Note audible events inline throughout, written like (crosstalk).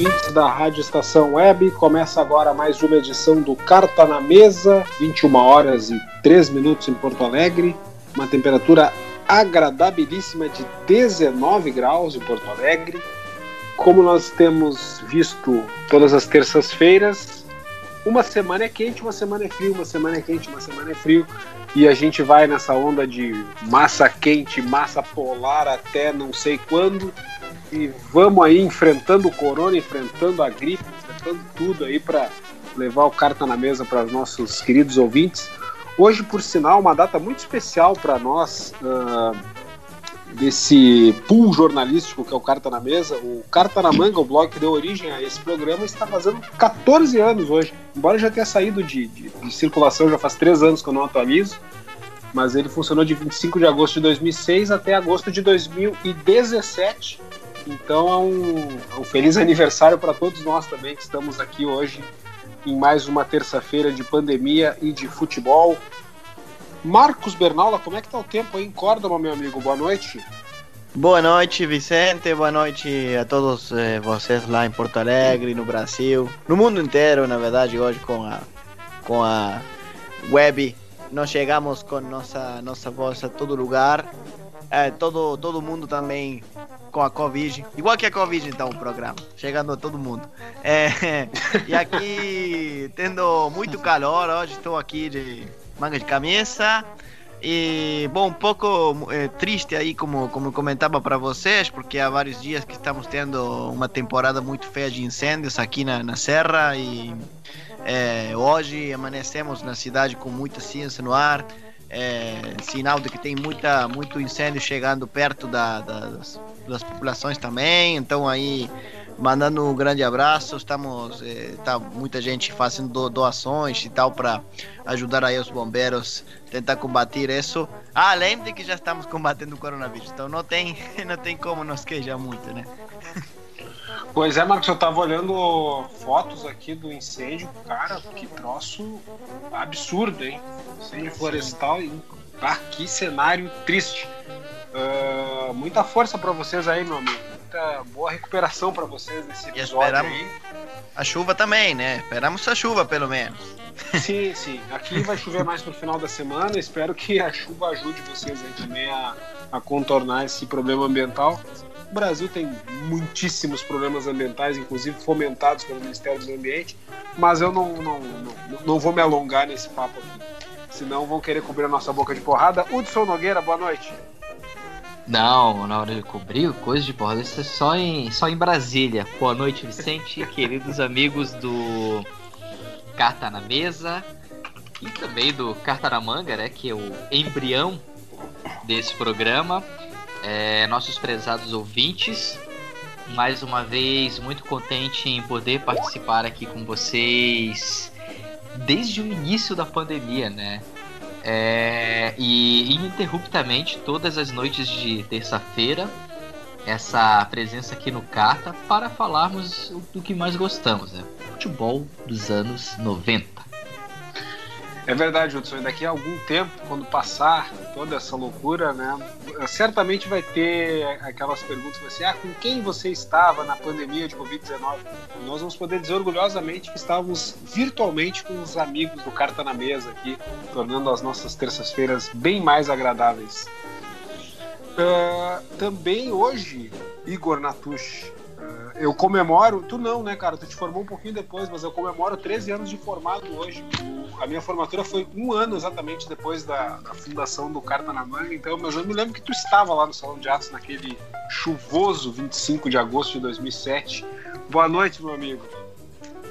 Ouvintes da Rádio Estação Web. Começa agora mais uma edição do Carta na Mesa, 21 horas e 3 minutos em Porto Alegre. Uma temperatura agradabilíssima de 19 graus em Porto Alegre. Como nós temos visto todas as terças-feiras, uma semana é quente, uma semana é frio, uma semana é quente, uma semana é frio. E a gente vai nessa onda de massa quente, massa polar até não sei quando e vamos aí enfrentando o corona, enfrentando a gripe, enfrentando tudo aí para levar o carta na mesa para os nossos queridos ouvintes. Hoje, por sinal, uma data muito especial para nós uh, desse pool jornalístico que é o Carta na Mesa. O Carta na Manga, o blog que deu origem a esse programa, está fazendo 14 anos hoje. Embora já tenha saído de, de, de circulação, já faz 3 anos que eu não atualizo mas ele funcionou de 25 de agosto de 2006 até agosto de 2017 então é um, é um feliz aniversário para todos nós também que estamos aqui hoje em mais uma terça-feira de pandemia e de futebol. Marcos Bernaula, como é que tá o tempo aí em Córdoba, meu amigo? Boa noite. Boa noite, Vicente. Boa noite a todos eh, vocês lá em Porto Alegre, no Brasil, no mundo inteiro, na verdade, hoje com a com a web nós chegamos com nossa nossa voz a todo lugar. É, todo todo mundo também com a Covid. Igual que a Covid, então, o programa. Chegando a todo mundo. É, (laughs) e aqui, tendo muito calor, hoje estou aqui de manga de camisa. E, bom, um pouco é, triste aí, como, como comentava para vocês, porque há vários dias que estamos tendo uma temporada muito feia de incêndios aqui na, na Serra. E é, hoje amanecemos na cidade com muita ciência no ar é, sinal de que tem muita, muito incêndio chegando perto da, das, das, populações também. Então aí mandando um grande abraço. Estamos é, tá muita gente fazendo doações e tal para ajudar aí os bombeiros tentar combater isso. Ah, além de que já estamos combatendo o coronavírus, então não tem (laughs) não tem como nos queijar muito, né? Pois é, Marcos, eu tava olhando fotos aqui do incêndio, cara, que troço absurdo, hein? Incêndio florestal, e ah, que cenário triste. Uh, muita força para vocês aí, meu amigo. Muita boa recuperação para vocês nesse episódio aí. A chuva também, né? Esperamos a chuva, pelo menos. Sim, (laughs) sim. Aqui vai chover mais no final da semana. Espero que a chuva ajude vocês aí também a, a contornar esse problema ambiental. O Brasil tem muitíssimos problemas ambientais, inclusive fomentados pelo Ministério do Ambiente, mas eu não, não, não, não vou me alongar nesse papo aqui. Senão vão querer cobrir a nossa boca de porrada. Hudson Nogueira, boa noite. Não, na hora de cobrir coisa de porrada, isso é só em, só em Brasília. Boa noite, Vicente, (laughs) queridos amigos do Carta na Mesa e também do Carta na Manga, né, que é o embrião desse programa é, nossos prezados ouvintes. Mais uma vez, muito contente em poder participar aqui com vocês desde o início da pandemia, né? É, e ininterruptamente, todas as noites de terça-feira, essa presença aqui no Carta para falarmos do que mais gostamos, né? Futebol dos anos 90. É verdade, Hudson. Daqui a algum tempo, quando passar toda essa loucura, né? Certamente vai ter aquelas perguntas assim, ah, com quem você estava na pandemia de Covid-19? Nós vamos poder dizer orgulhosamente que estávamos virtualmente com os amigos do Carta na Mesa aqui, tornando as nossas terças-feiras bem mais agradáveis. Uh, também hoje, Igor Natush, eu comemoro, tu não, né, cara? Tu te formou um pouquinho depois, mas eu comemoro 13 anos de formado hoje. a minha formatura foi um ano exatamente depois da, da, fundação do Carta na Manga, então, mas eu me lembro que tu estava lá no Salão de Atos naquele chuvoso 25 de agosto de 2007. Boa noite, meu amigo.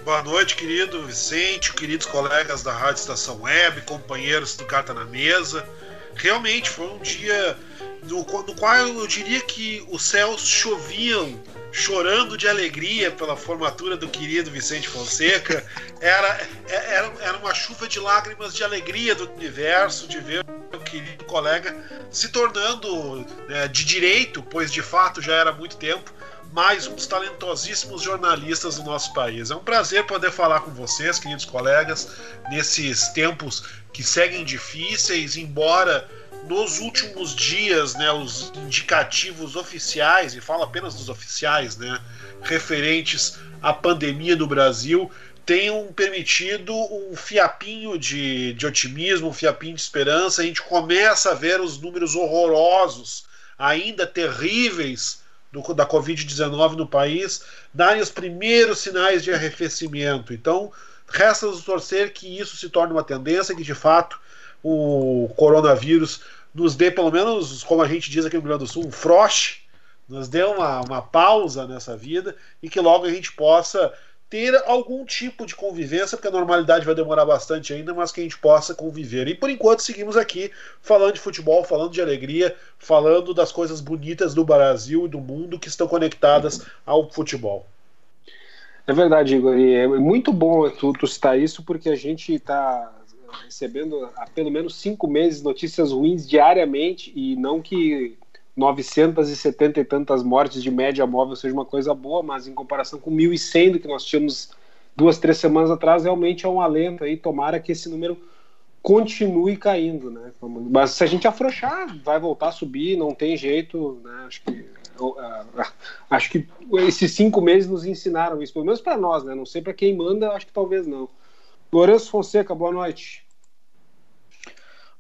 Boa noite, querido Vicente, queridos colegas da Rádio Estação Web, companheiros do Carta na Mesa. realmente foi um dia no, no qual eu diria que os céus choviam chorando de alegria pela formatura do querido Vicente Fonseca. Era, era, era uma chuva de lágrimas de alegria do universo de ver o querido colega se tornando né, de direito, pois de fato já era muito tempo, mais dos talentosíssimos jornalistas do nosso país. É um prazer poder falar com vocês, queridos colegas, nesses tempos que seguem difíceis, embora nos últimos dias, né, os indicativos oficiais, e falo apenas dos oficiais, né, referentes à pandemia no Brasil, tenham permitido um fiapinho de, de otimismo, um fiapinho de esperança. A gente começa a ver os números horrorosos, ainda terríveis, do, da Covid-19 no país, darem os primeiros sinais de arrefecimento. Então, resta-nos torcer que isso se torne uma tendência, que de fato o coronavírus nos dê, pelo menos, como a gente diz aqui no Rio Grande do Sul, um froche, nos dê uma, uma pausa nessa vida e que logo a gente possa ter algum tipo de convivência, porque a normalidade vai demorar bastante ainda, mas que a gente possa conviver. E por enquanto seguimos aqui falando de futebol, falando de alegria, falando das coisas bonitas do Brasil e do mundo que estão conectadas ao futebol. É verdade, Igor. E é muito bom tu, tu citar isso, porque a gente está recebendo há pelo menos cinco meses notícias ruins diariamente e não que 970 e tantas mortes de média móvel seja uma coisa boa, mas em comparação com 1.100 do que nós tínhamos duas, três semanas atrás, realmente é um alento aí. Tomara que esse número continue caindo, né? Mas se a gente afrouxar, vai voltar a subir, não tem jeito, né? Acho que acho que esses cinco meses nos ensinaram isso, pelo menos para nós, né? Não sei para quem manda, acho que talvez não. Lourenço Fonseca, boa noite.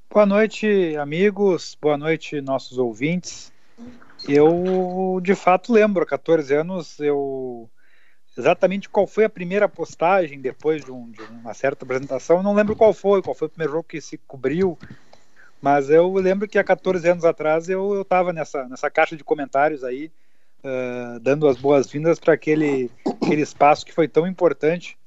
Boa noite, amigos. Boa noite, nossos ouvintes. Eu, de fato, lembro, há 14 anos, eu exatamente qual foi a primeira postagem depois de, um, de, uma certa apresentação. Eu não lembro qual foi, qual foi o primeiro jogo que se cobriu, mas eu lembro que há 14 anos atrás eu estava nessa, nessa caixa de comentários aí, uh, dando as boas-vindas para aquele, aquele espaço que foi tão importante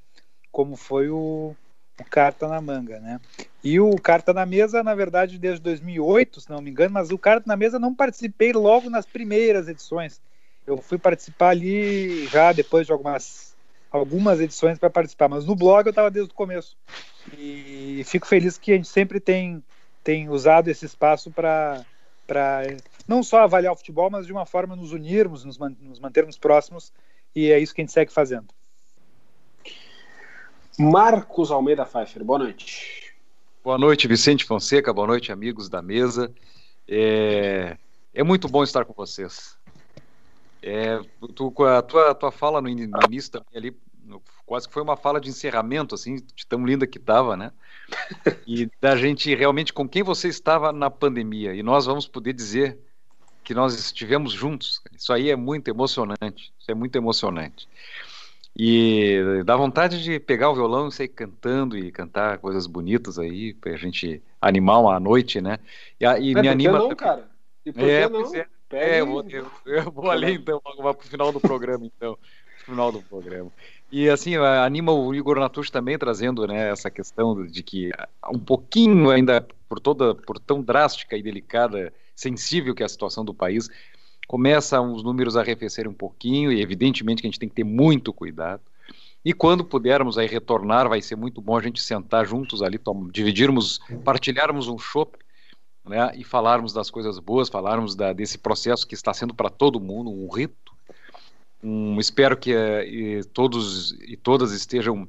como foi o, o Carta na Manga, né? E o Carta na Mesa, na verdade, desde 2008, se não me engano, mas o Carta na Mesa não participei logo nas primeiras edições. Eu fui participar ali já depois de algumas, algumas edições para participar, mas no blog eu estava desde o começo. E fico feliz que a gente sempre tem, tem usado esse espaço para não só avaliar o futebol, mas de uma forma nos unirmos, nos, nos mantermos próximos, e é isso que a gente segue fazendo. Marcos Almeida Pfeiffer, boa noite. Boa noite, Vicente Fonseca, boa noite, amigos da mesa. É, é muito bom estar com vocês. É, tu, a tua, tua fala no, início também ali, quase que foi uma fala de encerramento, assim, de tão linda que estava, né? E da gente realmente com quem você estava na pandemia. E nós vamos poder dizer que nós estivemos juntos. Isso aí é muito emocionante. Isso é muito emocionante. E dá vontade de pegar o violão e sair cantando e cantar coisas bonitas aí, pra gente animar uma noite, né? E, e é, me anima. Não, cara? E por é, não? É, é eu, vou, eu, eu vou ali então, pro final do programa, então. Final do programa. E assim, anima o Igor Natucci também trazendo né, essa questão de que um pouquinho ainda, por toda, por tão drástica e delicada, sensível que é a situação do país, começam os números a arrefecer um pouquinho, e evidentemente que a gente tem que ter muito cuidado. E quando pudermos aí retornar, vai ser muito bom a gente sentar juntos ali, dividirmos, partilharmos um chopp, né, e falarmos das coisas boas, falarmos da, desse processo que está sendo para todo mundo um rito. Um, espero que eh, todos e todas estejam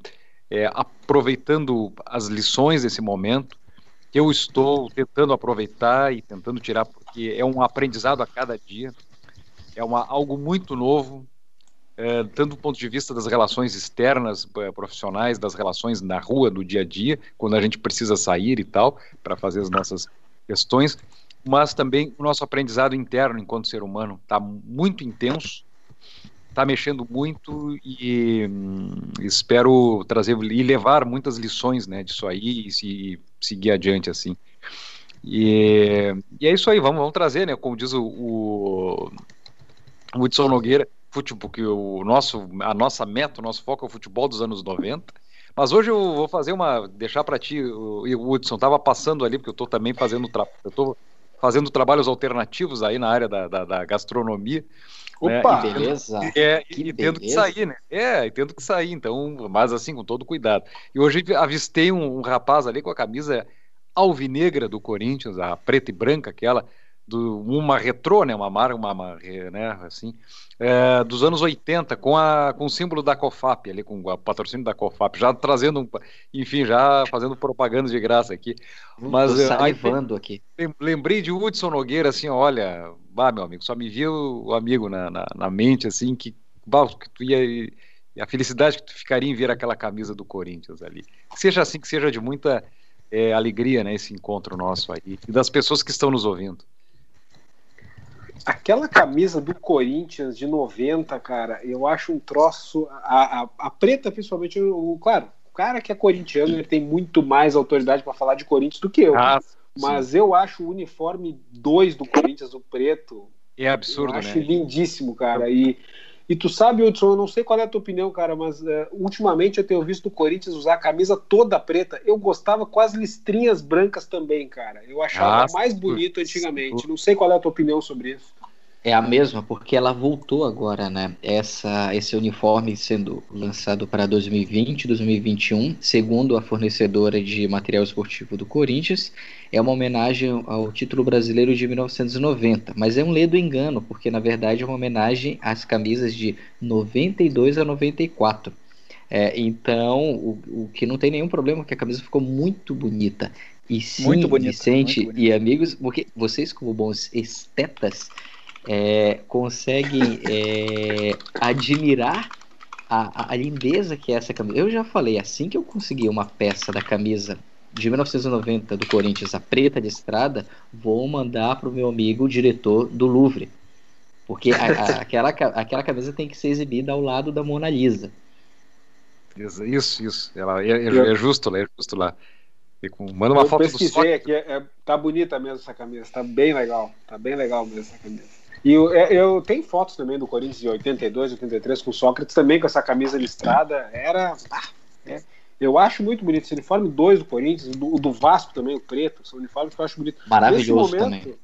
é, aproveitando as lições desse momento, que eu estou tentando aproveitar e tentando tirar, porque é um aprendizado a cada dia. É uma, algo muito novo, é, tanto do ponto de vista das relações externas, é, profissionais, das relações na rua, do dia a dia, quando a gente precisa sair e tal, para fazer as nossas questões, mas também o nosso aprendizado interno enquanto ser humano está muito intenso, está mexendo muito e hum, espero trazer e levar muitas lições né, disso aí e se, seguir adiante assim. E, e, é isso aí, vamos, vamos trazer, né? Como diz o, o Nogueira, futebol, que o nosso, a nossa meta, o nosso foco é o futebol dos anos 90, Mas hoje eu vou fazer uma. deixar para ti, o, Hudson, tava passando ali, porque eu estou também fazendo. Tra... Eu tô fazendo trabalhos alternativos aí na área da, da, da gastronomia. Né? Opa! Né? Que beleza! É, que e tendo que sair, né? É, e tendo que sair, então, mas assim, com todo cuidado. E hoje avistei um, um rapaz ali com a camisa alvinegra do Corinthians, a preta e branca, aquela do, uma retrô, né, uma marca, uma, uma, né, assim, é, dos anos 80, com, a, com o símbolo da COFAP, ali, com o patrocínio da COFAP, já trazendo, um, enfim, já fazendo propaganda de graça aqui. Mas Tô salivando aqui. Lembrei de Hudson Nogueira, assim, olha, bah, meu amigo, só me viu o amigo na, na, na mente, assim, que, bah, que tu ia a felicidade que tu ficaria em ver aquela camisa do Corinthians ali. Que seja assim, que seja de muita é, alegria, né, esse encontro nosso aí, e das pessoas que estão nos ouvindo. Aquela camisa do Corinthians de 90, cara, eu acho um troço. A, a, a preta, principalmente, o, claro, o cara que é corintiano ele tem muito mais autoridade para falar de Corinthians do que eu. Ah, mas eu acho o uniforme 2 do Corinthians, o preto. É absurdo, eu acho né? lindíssimo, cara. E e tu sabe, Hudson, eu não sei qual é a tua opinião, cara, mas uh, ultimamente eu tenho visto o Corinthians usar a camisa toda preta. Eu gostava com as listrinhas brancas também, cara. Eu achava ah, mais bonito antigamente. Não sei qual é a tua opinião sobre isso. É a mesma, porque ela voltou agora, né? Essa, esse uniforme sendo lançado para 2020, 2021, segundo a fornecedora de material esportivo do Corinthians, é uma homenagem ao título brasileiro de 1990. Mas é um ledo engano, porque na verdade é uma homenagem às camisas de 92 a 94. É, então, o, o, que não tem nenhum problema, é que a camisa ficou muito bonita. E sim, muito bonita, Vicente muito e amigos, porque vocês, como bons estetas, é, conseguem é, admirar a, a, lindeza que é essa camisa. Eu já falei, assim que eu consegui uma peça da camisa de 1990 do Corinthians, a preta de estrada, vou mandar para o meu amigo o diretor do Louvre. Porque a, a, (laughs) aquela, aquela camisa tem que ser exibida ao lado da Mona Lisa. Isso, isso. Ela, é, é, é justo, é justo lá. Manda uma eu foto pesquisei do aqui, é, é, tá bonita mesmo essa camisa, tá bem legal, tá bem legal mesmo essa camisa. E eu, é, eu tenho fotos também do Corinthians de 82, 83 com o Sócrates também com essa camisa listrada. Era. Ah, é, eu acho muito bonito esse uniforme 2 do Corinthians, o do, Vasco também, o preto, são uniformes que eu acho bonito. Maravilhoso nesse momento, também.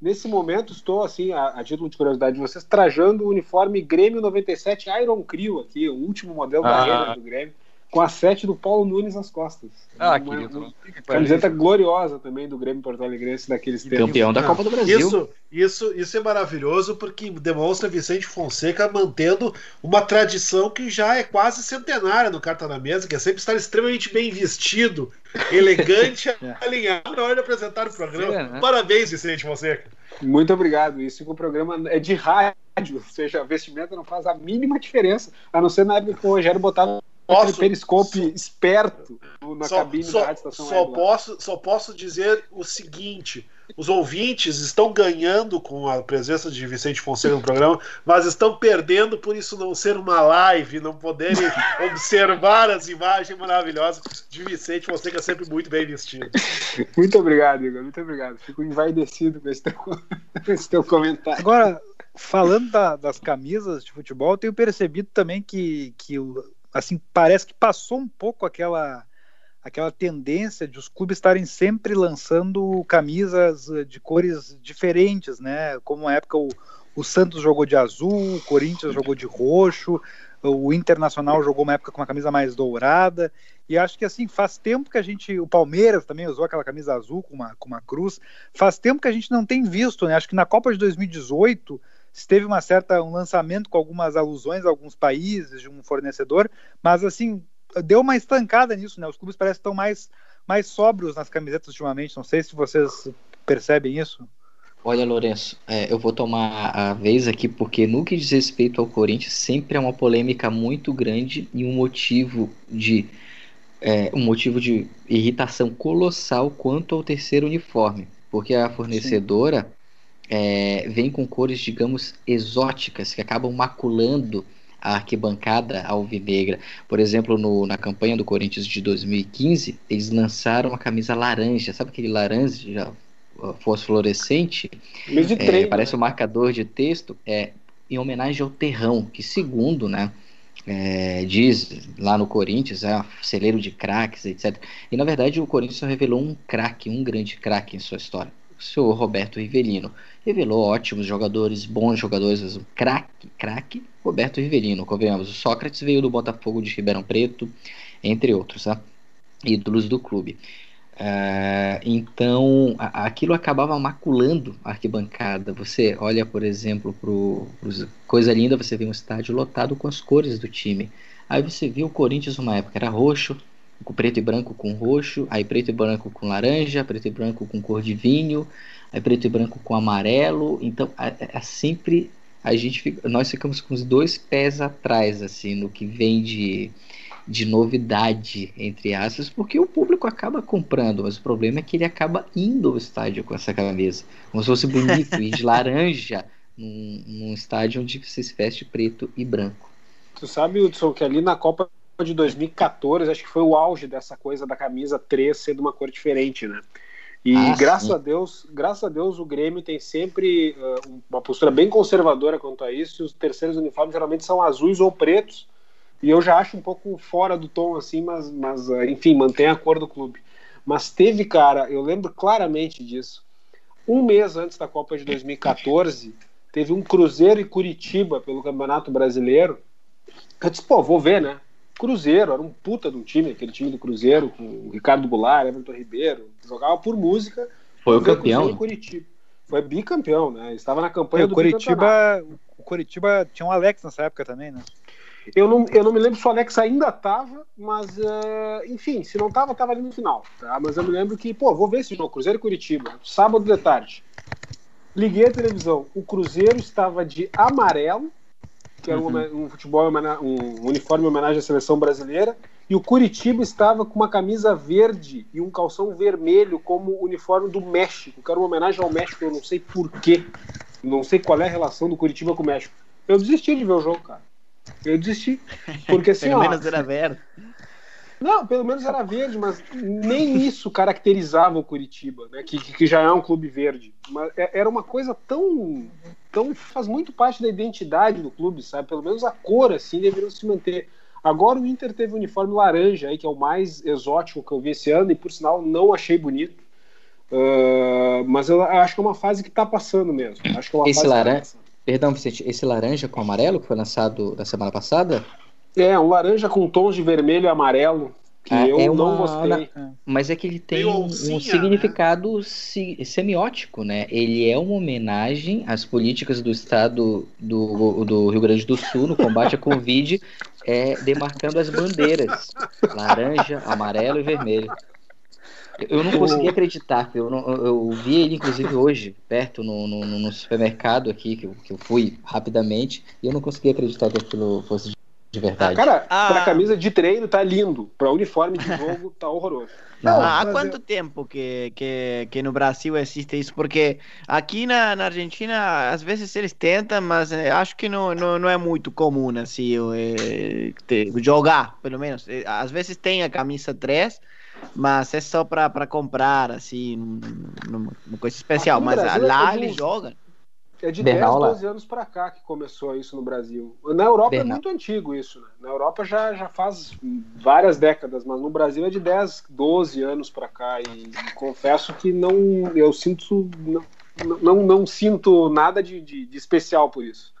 Nesse momento, estou, assim, a, a, título de curiosidade de vocês, trajando o uniforme Grêmio 97 Iron Crew aqui, o último modelo ah. da do Grêmio com a sete do Paulo Nunes nas costas. Ah, uma, querido. Uma camiseta gloriosa também do Grêmio Porto Alegrense daqueles tempos. Campeão da Copa do Brasil. Isso, isso, isso é maravilhoso porque demonstra Vicente Fonseca mantendo uma tradição que já é quase centenária no Carta na Mesa, que é sempre estar extremamente bem vestido, (laughs) elegante, é. alinhado na hora de apresentar o programa. É, né? Parabéns, Vicente Fonseca. Muito obrigado. Isso que o programa é de rádio, (laughs) ou seja, a vestimenta não faz a mínima diferença, a não ser na época que o Rogério botava posso, periscope esperto na só, cabine só, da estação só posso, só posso dizer o seguinte: os ouvintes estão ganhando com a presença de Vicente Fonseca no programa, mas estão perdendo por isso não ser uma live, não poderem (laughs) observar as imagens maravilhosas de Vicente Fonseca sempre muito bem vestido. Muito obrigado, Igor. Muito obrigado. Fico envaidecido com esse teu, (laughs) com esse teu comentário. Agora, falando da, das camisas de futebol, eu tenho percebido também que, que o assim, parece que passou um pouco aquela aquela tendência de os clubes estarem sempre lançando camisas eh, de cores diferentes, né? Como na época o, o Santos jogou de azul, o Corinthians jogou de roxo, o Internacional jogou uma época com uma camisa mais dourada, e acho que assim, faz tempo que a gente, o Palmeiras também usou aquela camisa azul com uma, com uma cruz, faz tempo que a gente não tem visto, né? Acho que na Copa de 2018 teve uma certa um lançamento com algumas alusões a alguns países de um fornecedor, mas assim deu uma estancada nisso, né? Os clubes parecem estão mais mais sóbrios nas camisetas ultimamente. Não sei se vocês percebem isso. Olha, Lourenço, é, eu vou tomar a vez aqui porque no que diz respeito ao Corinthians sempre é uma polêmica muito grande e um motivo de é, um motivo de irritação colossal quanto ao terceiro uniforme, porque a fornecedora Sim é, vem com cores, digamos, exóticas, que acabam maculando a arquibancada alvinegra. Por exemplo, no, na campanha do Corinthians de 2015, eles lançaram a camisa laranja, sabe aquele laranja fosforescente? É, parece né? um marcador de texto, é, em homenagem ao terrão, que segundo né, é, diz lá no Corinthians, é um celeiro de craques, etc. E na verdade o Corinthians só revelou um craque, um grande craque em sua história, o senhor Roberto Rivelino. Revelou ótimos jogadores, bons jogadores, um craque, craque, Roberto Rivelino. Convenhamos, o Sócrates veio do Botafogo de Ribeirão Preto, entre outros, tá? ídolos do clube. Uh, então, a, aquilo acabava maculando a arquibancada. Você olha, por exemplo, para coisa linda, você vê um estádio lotado com as cores do time. Aí você viu o Corinthians uma época era roxo, com preto e branco com roxo, aí preto e branco com laranja, preto e branco com cor de vinho, aí preto e branco com amarelo. Então, é, sempre a gente fica, nós ficamos com os dois pés atrás assim no que vem de de novidade, entre aspas, porque o público acaba comprando, mas o problema é que ele acaba indo ao estádio com essa camisa, como se fosse bonito, e de (laughs) laranja num, num estádio onde você se veste preto e branco. Tu sabe, Hudson, que ali na Copa de 2014, acho que foi o auge dessa coisa da camisa 3 ser de uma cor diferente, né? E ah, graças sim. a Deus, graças a Deus, o Grêmio tem sempre uh, uma postura bem conservadora quanto a isso. E os terceiros uniformes geralmente são azuis ou pretos, e eu já acho um pouco fora do tom, assim, mas, mas eh, enfim, mantém a cor do clube. Mas teve, cara, eu lembro claramente disso. Um mês antes da Copa de 2014, teve um Cruzeiro e Curitiba pelo Campeonato Brasileiro. Eu disse, pô, vou ver, né? Cruzeiro, era um puta de um time, aquele time do Cruzeiro, com o Ricardo Goulart, Everton Ribeiro, jogava por música. Foi o campeão. Curitiba. Foi bicampeão, né? Estava na campanha do Curitiba. O Curitiba tinha um Alex nessa época também, né? Eu não, eu não me lembro se o Alex ainda estava, mas uh, enfim, se não estava, estava ali no final. Tá? Mas eu me lembro que, pô, vou ver esse jogo, Cruzeiro e Curitiba, sábado de tarde. Liguei a televisão, o Cruzeiro estava de amarelo, que era uhum. um, futebol, um uniforme em homenagem à seleção brasileira, e o Curitiba estava com uma camisa verde e um calção vermelho como uniforme do México, que era uma homenagem ao México, eu não sei porquê, não sei qual é a relação do Curitiba com o México. Eu desisti de ver o jogo, cara. Eu desisti. Porque assim, (laughs) pelo ó, menos era verde. Não, pelo menos era verde, mas nem isso caracterizava o Curitiba, né? Que, que já é um clube verde. Mas é, era uma coisa tão, tão. faz muito parte da identidade do clube, sabe? Pelo menos a cor, assim, deveria se manter. Agora o Inter teve o uniforme laranja aí, que é o mais exótico que eu vi esse ano, e por sinal não achei bonito. Uh, mas eu acho que é uma fase que está passando mesmo. Acho que é uma esse fase laranja, Perdão, Vicente, esse laranja com amarelo que foi lançado na semana passada? É, um laranja com tons de vermelho e amarelo, que ah, eu é uma, não gostei. Mas é que ele tem um, um né? significado né? semiótico, né? Ele é uma homenagem às políticas do Estado do, do Rio Grande do Sul no combate à Covid, é, demarcando as bandeiras, laranja, amarelo e vermelho. Eu não consegui acreditar, eu, não, eu vi ele inclusive hoje, perto no, no, no supermercado aqui, que eu, que eu, fui rapidamente, e eu não consegui acreditar que aquilo fosse de verdade. Ah, cara, ah. pra camisa de treino tá lindo, pra uniforme de (laughs) jogo tá horroroso. Não, há quanto eu... tempo que, que, que no Brasil existe isso? Porque aqui na, na Argentina, às vezes eles tentam, mas eh, acho que não, não, não é muito comum, assim, eh, jogar, pelo menos. Eh, às vezes tem a camisa 3, mas é só para comprar, assim, numa, numa coisa especial. Mas lá é eles jogam. É de Bernal, 10, 12 anos para cá que começou isso no Brasil. Na Europa Bernal. é muito antigo isso, né? Na Europa já, já faz várias décadas, mas no Brasil é de 10, 12 anos para cá. E, e, confesso que não. Eu sinto. Não, não, não sinto nada de, de, de especial por isso.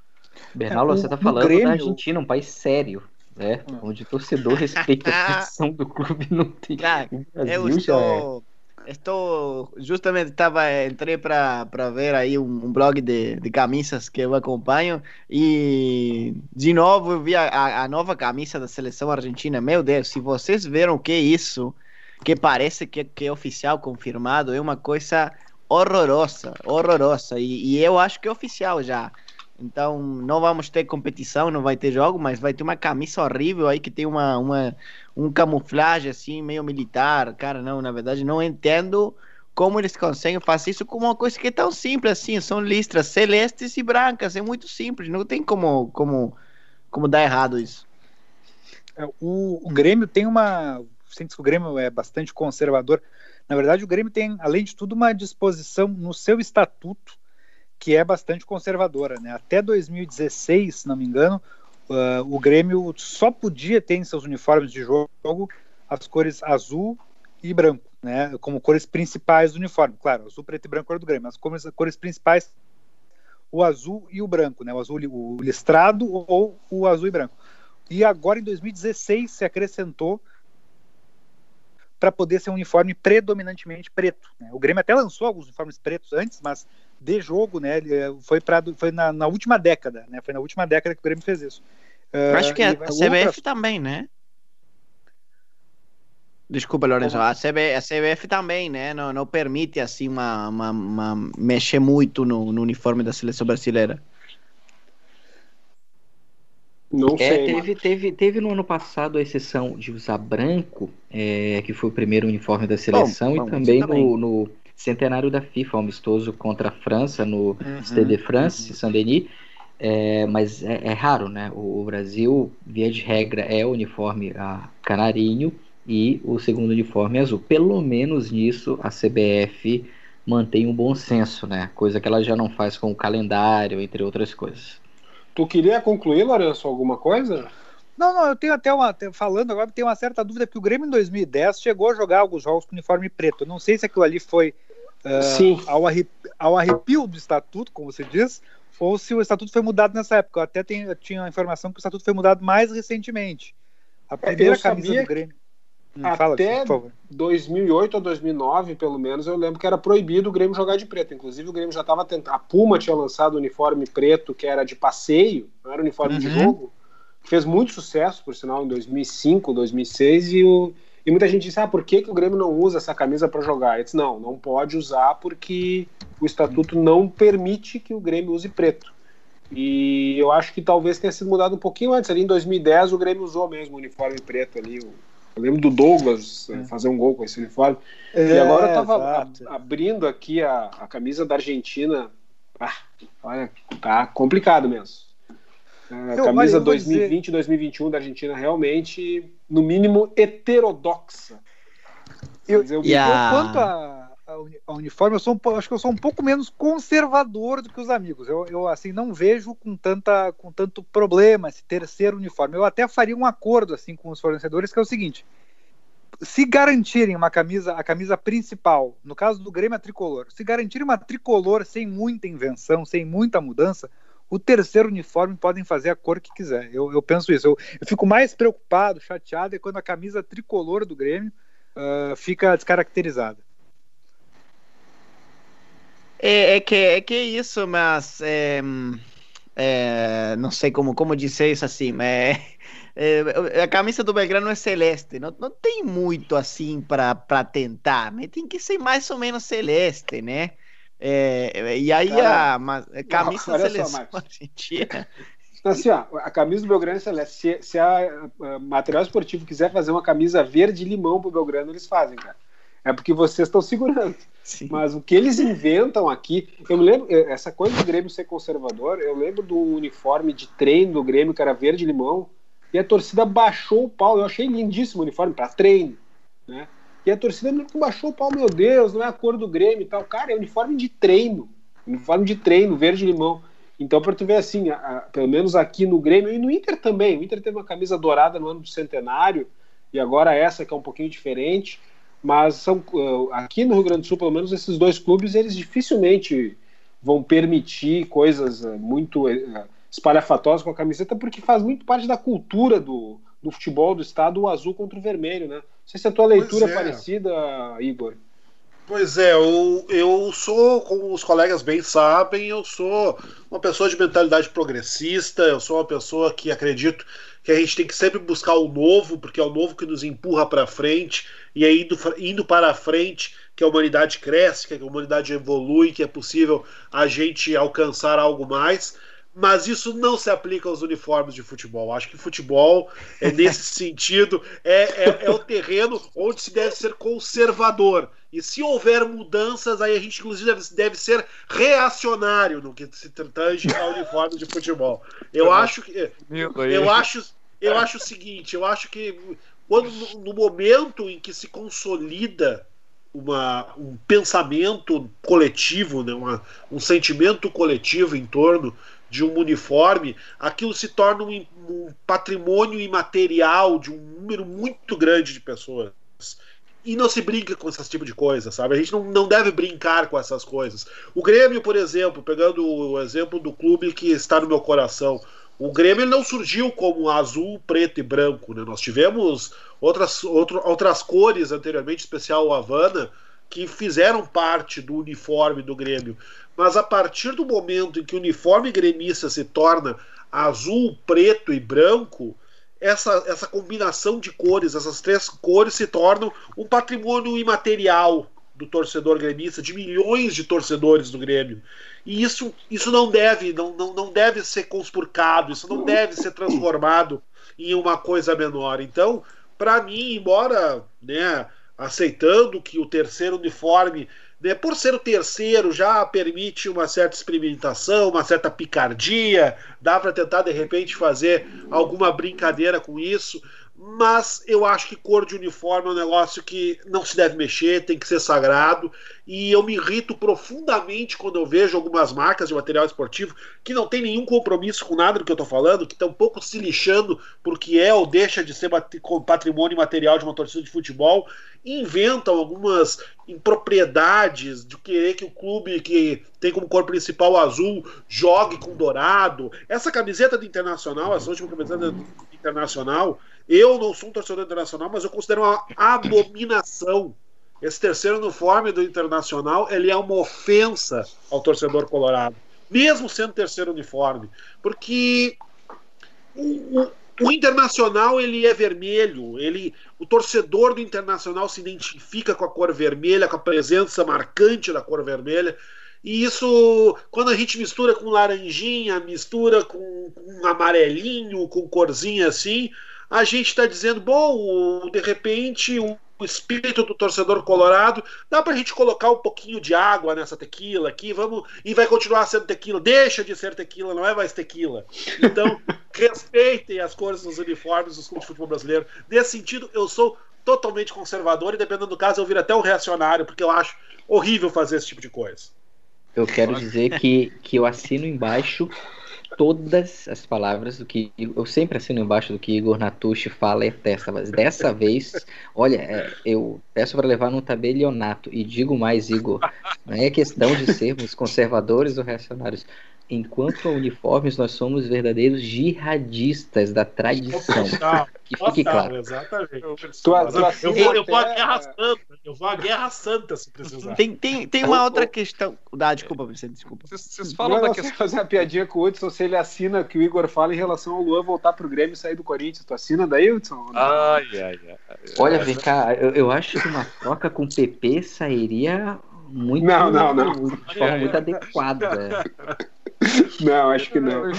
Bernal, é, você está falando Grêmio... da Argentina, um país sério né? Hum. Onde o torcedor respeita a (laughs) posição do clube não tem. Cara, eu estou, é. Estou justamente estava entrei para ver aí um, um, blog de, de camisas que eu acompanho e de novo eu vi a, a nova camisa da seleção argentina. Meu Deus, se vocês viram o que é isso, que parece que, que é oficial confirmado, é uma coisa horrorosa, horrorosa e, e eu acho que é oficial já. Então não vamos ter competição, não vai ter jogo, mas vai ter uma camisa horrível aí que tem uma, uma um camuflagem assim meio militar. Cara, não, na verdade não entendo como eles conseguem fazer isso com uma coisa que é tão simples assim, são listras celestes e brancas, é muito simples, não tem como como como dar errado isso. É, o, o Grêmio tem uma, sente que o Grêmio é bastante conservador. Na verdade, o Grêmio tem, além de tudo, uma disposição no seu estatuto que é bastante conservadora. Né? Até 2016, se não me engano, uh, o Grêmio só podia ter em seus uniformes de jogo as cores azul e branco, né? Como cores principais do uniforme. Claro, azul, preto e branco cor do Grêmio, mas como as cores principais o azul e o branco, né? O azul, o listrado ou o azul e branco. E agora em 2016 se acrescentou para poder ser um uniforme predominantemente preto. Né? O Grêmio até lançou alguns uniformes pretos antes, mas de jogo, né, eh, foi, pra, foi na, na, última década, né, foi na última década que o Grêmio fez isso. Uh, Acho que a, a CBF também, né? Desculpa, Lourenço. A, CB, a CBF também, né? Não, não permite assim uma, uma, uma mexer muito no, no uniforme da seleção brasileira. Não é, sei. Teve, teve, teve no ano passado a exceção de usar branco, é, que foi o primeiro uniforme da seleção, bom, bom, e também, também. No, no, centenário da FIFA, amistoso contra a França, no uhum, Stade de France, uhum. Saint-Denis. É, mas é, é, raro, né? O, o, Brasil, via de regra, é o uniforme a canarinho e o segundo uniforme é azul. Pelo menos nisso a CBF mantém um bom senso, né? Coisa que ela já não faz com o calendário, entre outras coisas. Tu queria concluir, Lourenço, alguma coisa? Não, não, eu tenho até uma. Falando agora, tenho uma certa dúvida, porque o Grêmio em 2010 chegou a jogar alguns jogos com uniforme preto. Eu não sei se aquilo ali foi uh, Sim. Ao, arrepio, ao arrepio do estatuto, como você diz, ou se o estatuto foi mudado nessa época. Eu até tenho, eu tinha a informação que o estatuto foi mudado mais recentemente. A primeira eu camisa do Grêmio. Hum, Até fala, 2008 ou 2009, pelo menos, eu lembro que era proibido o Grêmio jogar de preto. Inclusive, o Grêmio já estava tentando. A Puma tinha lançado o uniforme preto, que era de passeio, não era uniforme uhum. de jogo, que fez muito sucesso, por sinal, em 2005, 2006. E, o... e muita gente disse: ah, por que, que o Grêmio não usa essa camisa para jogar? Eu disse: não, não pode usar porque o estatuto não permite que o Grêmio use preto. E eu acho que talvez tenha sido mudado um pouquinho antes. Ali em 2010, o Grêmio usou mesmo o uniforme preto ali, eu lembro do Douglas é. fazer um gol com esse uniforme. É, e agora eu tava abrindo aqui a, a, camisa da Argentina. Ah, olha, tá complicado mesmo. A eu, camisa 2020 2021 da Argentina realmente, no mínimo, heterodoxa. Eu, eu, yeah. Quanto a, a, uniforme, eu sou um, acho que eu sou um pouco menos conservador do que os amigos. Eu, eu assim não vejo com tanta com tanto problema esse terceiro uniforme. Eu até faria um acordo assim com os fornecedores que é o seguinte: se garantirem uma camisa, a camisa principal, no caso do Grêmio a tricolor, se garantirem uma tricolor sem muita invenção, sem muita mudança, o terceiro uniforme podem fazer a cor que quiser. Eu, eu penso isso. Eu, eu, fico mais preocupado, chateado, é quando a camisa tricolor do Grêmio uh, fica descaracterizada. É, é, que, é que é isso, mas é, é, não sei como, como dizer isso assim, mas é, a camisa do Belgrano é celeste, não, não tem muito assim para tentar, mas tem que ser mais ou menos celeste, né? É, e aí Cara, a, camisa da seleção argentina (laughs) Assim, ó, a camisa do Belgrano é. Se, se a, a, material esportivo quiser fazer uma camisa verde limão pro Belgrano, eles fazem, cara. É porque vocês estão segurando. Sim. Mas o que eles inventam aqui. Eu me lembro, eh, essa coisa do Grêmio ser conservador, eu lembro do uniforme de treino do Grêmio, que era verde limão, e a torcida baixou o pau. Eu achei lindíssimo o uniforme para treino. Né? E a torcida baixou o pau, meu Deus, não é a cor do Grêmio e tal. Cara, é uniforme de treino. Uniforme de treino, verde limão. Então, para tu ver assim, a, a, pelo menos aqui no Grêmio e no Inter também. O Inter teve uma camisa dourada no ano do centenário, e agora essa que é um pouquinho diferente. Mas são, ah, aqui no Rio Grande do Sul, pelo menos esses dois clubes, eles dificilmente vão permitir coisas ah, muito ah, espalhafatosas com a camiseta, porque faz muito parte da cultura do, do futebol do estado o azul contra o vermelho, né? Não sei se a tua leitura é. é parecida, Igor. Pois é, eu, eu sou, como os colegas bem sabem, eu sou uma pessoa de mentalidade progressista, eu sou uma pessoa que acredito que a gente tem que sempre buscar o novo, porque é o novo que nos empurra para frente, e aí indo, indo para frente que a humanidade cresce, que a humanidade evolui, que é possível a gente alcançar algo mais mas isso não se aplica aos uniformes de futebol. Acho que futebol, é nesse (laughs) sentido, é, é, é, o terreno onde se deve ser conservador. E se houver mudanças, aí a gente, inclusive, deve, deve ser reacionário no que se tange ao uniforme de futebol. Eu acho que. Eu acho, eu acho o seguinte: eu acho que quando no, no momento em que se consolida uma, um pensamento coletivo, né, uma, um sentimento coletivo em torno de um uniforme, aquilo se torna um, um patrimônio imaterial de um número muito grande de pessoas e não se brinca com esse tipo de coisa, sabe? A gente não, não deve brincar com essas coisas. O Grêmio, por exemplo, pegando o exemplo do clube que está no meu coração, o Grêmio não surgiu como azul, preto e branco, né? Nós tivemos outras, outro, outras cores anteriormente, especial o Havana, que fizeram parte do uniforme do Grêmio. Mas a partir do momento em que o uniforme gremista se torna azul, preto e branco, essa, essa combinação de cores, essas três cores se tornam um patrimônio imaterial do torcedor gremista, de milhões de torcedores do Grêmio. E isso, isso não deve, não, não, não deve ser conspurcado, isso não deve ser transformado em uma coisa menor. Então, para mim, embora né, aceitando que o terceiro uniforme né, por ser o terceiro, já permite uma certa experimentação, uma certa picardia, dá para tentar de repente fazer alguma brincadeira com isso mas eu acho que cor de uniforme é um negócio que não se deve mexer, tem que ser sagrado, e eu me irrito profundamente quando eu vejo algumas marcas de material esportivo que não tem nenhum compromisso com nada do que eu estou falando, que estão um pouco se lixando porque é ou deixa de ser patrimônio material de uma torcida de futebol, inventam algumas impropriedades de querer que o clube que tem como cor principal azul jogue com dourado. Essa camiseta do Internacional, essa última camiseta do Internacional, eu não sou um torcedor internacional, mas eu considero uma abominação. Esse terceiro uniforme do Internacional ele é uma ofensa ao torcedor colorado, mesmo sendo terceiro uniforme, porque o, o, o Internacional ele é vermelho, ele, o torcedor do Internacional se identifica com a cor vermelha, com a presença marcante da cor vermelha. E isso, quando a gente mistura com laranjinha, mistura com, com amarelinho, com corzinha assim, a gente está dizendo, bom, de repente o espírito do torcedor colorado, dá para a gente colocar um pouquinho de água nessa tequila aqui, vamos e vai continuar sendo tequila, deixa de ser tequila, não é mais tequila. Então, (laughs) respeitem as cores dos uniformes dos clubes de futebol brasileiro. Nesse sentido, eu sou totalmente conservador e dependendo do caso eu viro até um reacionário, porque eu acho horrível fazer esse tipo de coisa. Eu quero dizer que, que eu assino embaixo todas as palavras do que eu sempre assino embaixo do que Igor Natucci fala e testa, mas dessa vez, olha, é, eu peço para levar num tabelionato e digo mais, Igor, não é questão de sermos conservadores ou reacionários. Enquanto a uniformes, nós somos verdadeiros jihadistas da tradição. que fique claro. Exatamente. Eu, vou, eu vou à Guerra Santa. Eu vou à Guerra Santa se precisar. Tem, tem, tem uma outra questão. Ah, desculpa, Vicente, desculpa. Vocês falam não, da questão. fazer uma piadinha com o Hudson se ele assina que o Igor fala em relação ao Luan voltar pro Grêmio e sair do Corinthians. Tu assina daí, Hudson? Ai, ai, ai. Olha, vem cá, eu, eu acho que uma troca com o PP sairia muito. Não, não, não. De forma muito adequada. (laughs) (laughs) Não, acho que não.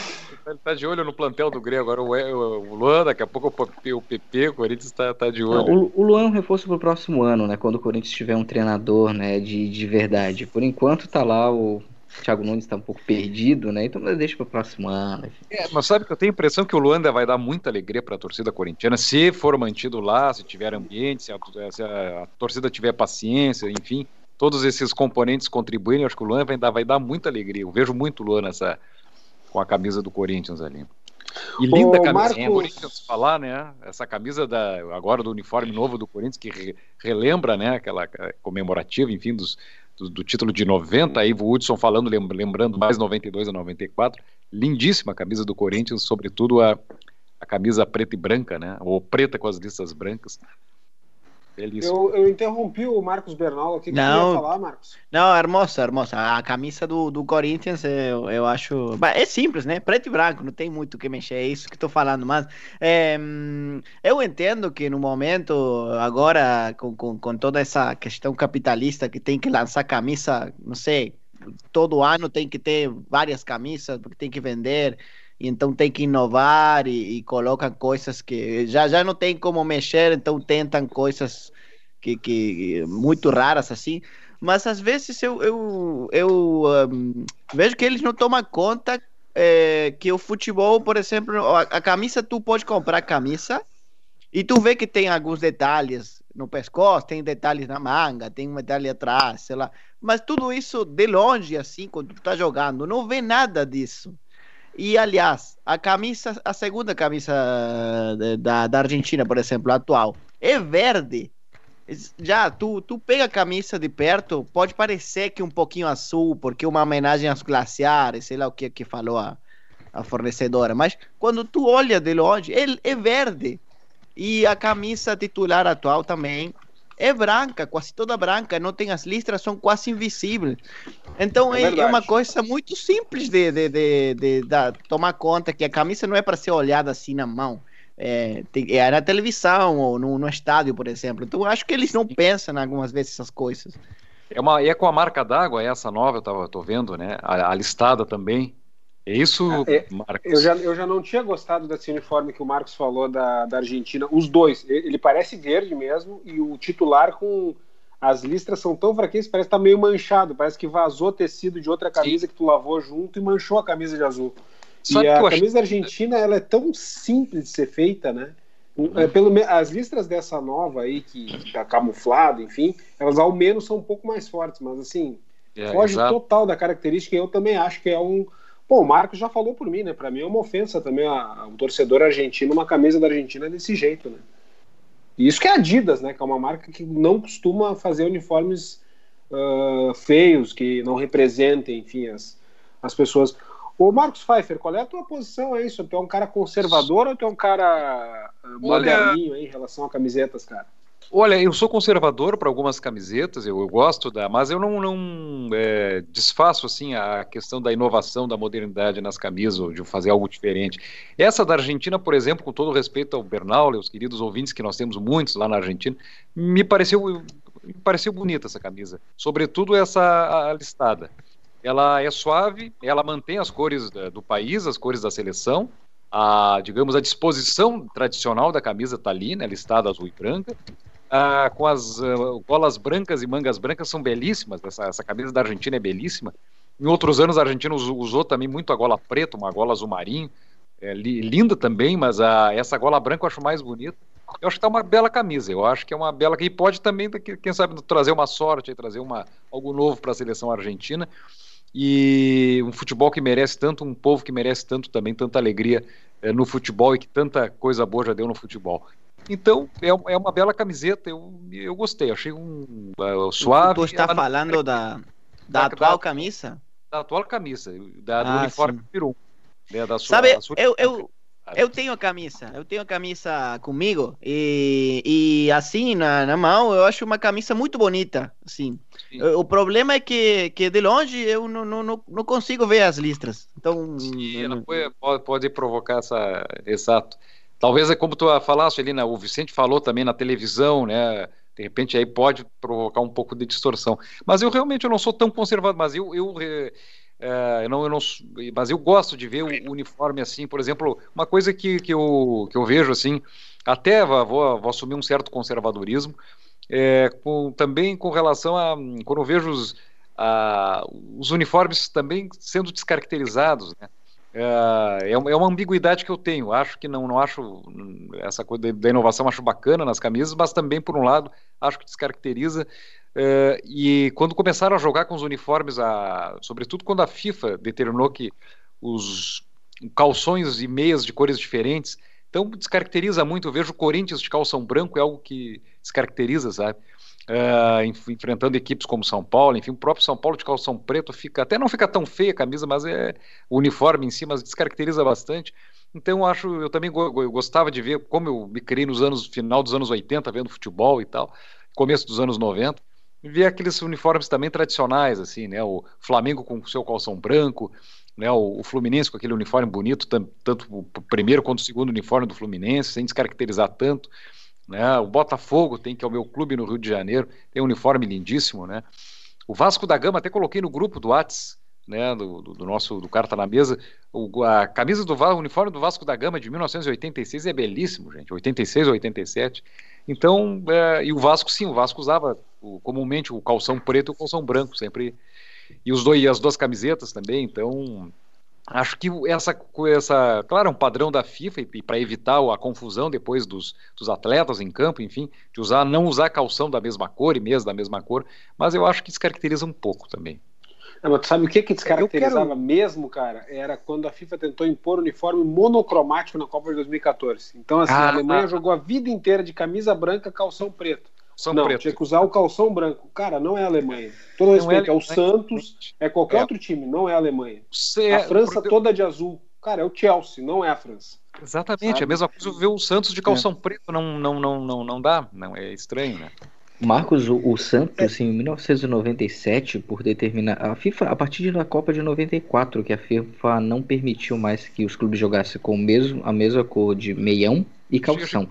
Ele tá de olho no plantel do Grêmio agora. O, Luan, daqui a pouco o PP, o Corinthians tá, tá de olho. Não, o, Luan é um reforço pro próximo ano, né? Quando o Corinthians tiver um treinador, né? De, de verdade. Por enquanto tá lá o. Thiago Nunes está um pouco perdido, né? Então deixa para o próximo ano. É, mas sabe que eu tenho a impressão que o Luanda vai dar muita alegria para a torcida corintiana, se for mantido lá, se tiver ambiente, se a, se a, a torcida tiver paciência, enfim todos esses componentes contribuem, acho que o Luan vai dar, vai dar muita alegria. Eu vejo muito o Luan nessa, com a camisa do Corinthians ali. E linda Ô, camisa do Corinthians falar, né? Essa camisa da, agora do uniforme novo do Corinthians, que re, relembra, né? Aquela comemorativa, enfim, dos, do, do, título de 90, aí o Hudson falando, lembrando mais 92 a 94. Lindíssima camisa do Corinthians, sobretudo a, a camisa preta e branca, né? Ou preta com as listas brancas. Eu, eu, interrompi o Marcos Bernal aqui. Não, falar, Marcos? Não, hermosa, hermosa. A camisa do, do Corinthians eu, eu acho. É simples, né? Preto e branco, não tem muito o que mexer, é isso que estou falando. Mas é, eu entendo que no momento, agora, com, com, com toda essa questão capitalista que tem que lançar camisa, não sei, todo ano tem que ter várias camisas, porque tem que vender e então tem que inovar e, e, colocam coisas que já, já não tem como mexer, então tentam coisas que, que muito raras assim. Mas às vezes eu, eu, eu um, vejo que eles não tomam conta é, que o futebol, por exemplo, a, a camisa, tu pode comprar camisa e tu vê que tem alguns detalhes no pescoço, tem detalhes na manga, tem um detalhe atrás, sei lá. Mas tudo isso de longe, assim, quando tu tá jogando, não vê nada disso. E aliás, a camisa, a segunda camisa da, da Argentina, por exemplo, atual, é verde. Já, tu, tu pega a camisa de perto, pode parecer que um pouquinho azul, porque uma homenagem aos glaciares, sei lá o que que falou a, a fornecedora, mas quando tu olha de longe, ele é verde. E a camisa titular atual também é branca, quase toda branca, não tem as listras, são quase invisíveis. Então é, é, é uma coisa muito simples de, de, de, de, de tomar conta que a camisa não é para ser olhada assim na mão. É, tem, é na televisão ou no, no, estádio, por exemplo. Então acho que eles não pensam algumas vezes essas coisas. É, uma, é com a marca d'água, essa nova, eu tava, tô vendo, né? A, a listada também. É isso, é, Marcos? Eu já, eu já não tinha gostado desse uniforme que o Marcos falou da, da Argentina. Os dois, ele parece verde mesmo, e o titular com as listras são tão fraquinhas parece estar tá meio manchado, parece que vazou tecido de outra camisa Sim. que tu lavou junto e manchou a camisa de azul. Sabe e a camisa da argentina ela é tão simples de ser feita, né? É, pelo, as listras dessa nova aí, que tá camuflado, enfim, elas ao menos são um pouco mais fortes, mas assim, é, foge exato. total da característica e eu também acho que é um, Bom, o Marcos já falou por mim, né? Para mim é uma ofensa também a, um torcedor argentino, uma camisa da Argentina desse jeito, né? E isso que é Adidas, né? Que é uma marca que não costuma fazer uniformes uh, feios, que não representem, enfim, as, as pessoas. Ô Marcos Pfeiffer, qual é a tua posição aí? Tu é um cara conservador ou tu é um cara moderninho aí, em relação a camisetas, cara? Olha, eu sou conservador para algumas camisetas, eu, eu, gosto da, mas eu não, não é, desfaço assim a questão da inovação, da modernidade nas camisas, de fazer algo diferente. Essa da Argentina, por exemplo, com todo respeito ao Bernal, os queridos ouvintes que nós temos muitos lá na Argentina, me pareceu, me pareceu bonita essa camisa, sobretudo essa listada. Ela é suave, ela mantém as cores do país, as cores da seleção, a, digamos, a disposição tradicional da camisa está ali, né, listada azul e branca, ah, com as uh, golas brancas e mangas brancas são belíssimas. Essa, essa camisa da Argentina é belíssima. Em outros anos a Argentina usou também muito a gola preta, uma gola azul marinho, é, li, linda também, mas a, essa gola branca eu acho mais bonita. Eu acho que tá uma bela camisa. Eu acho que é uma bela que pode também, quem sabe, trazer uma sorte, trazer uma, algo novo para a seleção argentina. E um futebol que merece tanto, um povo que merece tanto também, tanta alegria é, no futebol e que tanta coisa boa já deu no futebol. Então, é, é uma bela camiseta, eu, eu gostei, achei um uh, suave. Tu está falando da, da, da atual da, camisa? Da atual camisa, da, do ah, uniforme Pirum. Né, da sua, Sabe, sua... eu, eu, eu tenho a camisa, eu tenho a camisa comigo e, e assim na, na mão eu acho uma camisa muito bonita, assim. O problema é que, que de longe eu não, não, não consigo ver as listras. Então, Sim, não... pode, pode provocar essa exato. Talvez é como tu falaste ali, o Vicente falou também na televisão, né? De repente aí pode provocar um pouco de distorção. Mas eu realmente eu não sou tão conservador, mas eu, eu, é, eu, não, eu não, mas eu gosto de ver o uniforme assim, por exemplo, uma coisa que, que, eu, que eu vejo assim, até vou, vou assumir um certo conservadorismo, é, com, também com relação a quando eu vejo os, a, os uniformes também sendo descaracterizados, né? É, é, é uma ambiguidade que eu tenho. Acho que não, não acho essa coisa da inovação acho bacana nas camisas, mas também por um lado acho que descaracteriza. É, e quando começaram a jogar com os uniformes, a, sobretudo quando a FIFA determinou que os calções e meias de cores diferentes, então descaracteriza muito. Eu vejo o Corinthians de calção branco é algo que descaracteriza, sabe? Uh, enfrentando equipes como São Paulo, enfim, o próprio São Paulo de calção preto fica, até não fica tão feia a camisa, mas é o uniforme em si, mas descaracteriza bastante. Então eu acho, eu também go eu gostava de ver como eu me criei nos anos final dos anos 80 vendo futebol e tal, começo dos anos 90, e ver aqueles uniformes também tradicionais assim, né, o Flamengo com o seu calção branco, né, o, o, Fluminense com aquele uniforme bonito, tanto o primeiro quanto o segundo uniforme do Fluminense, sem descaracterizar tanto. Né? O Botafogo tem, que é o meu clube no Rio de Janeiro, tem um uniforme lindíssimo. Né? O Vasco da Gama, até coloquei no grupo do Whats, né, do, do, nosso do Carta na Mesa, o, a camisa do o uniforme do Vasco da Gama de 1986 é belíssimo, gente, 86 ou 87. Então, é, e o Vasco, sim, o Vasco usava o, comumente o calção preto e o calção branco, sempre. E os dois, e as duas camisetas também, então Acho que essa, essa, claro, é um padrão da FIFA e, para evitar a confusão depois dos, dos, atletas em campo, enfim, de usar, não usar calção da mesma cor e mesa da mesma cor, mas eu acho que descaracteriza um pouco também. É, mas tu sabe o que que descaracterizava quero- mesmo, cara? Era quando a FIFA tentou impor uniforme monocromático na Copa de 2014. Então, assim, Ah, a Alemanha ah. jogou a vida inteira de camisa branca, calção preto. São não, preto. tinha que usar o calção branco. Cara, não é a Alemanha. Todo respeito, é, o Alemanha. Santos, é qualquer É. outro time, não é a Alemanha. Você- A França porque- toda de azul. Cara, é o Chelsea, não é a França. Exatamente, sabe? a mesma coisa ver o Santos de calção preto não, não, não, não, não dá. Não, é estranho, né? Marcos, o, o Santos, em 1997, por determinar. A FIFA, a partir da Copa de 94, que a FIFA não permitiu mais que os clubes jogassem com o mesmo, a mesma cor de meião e calção.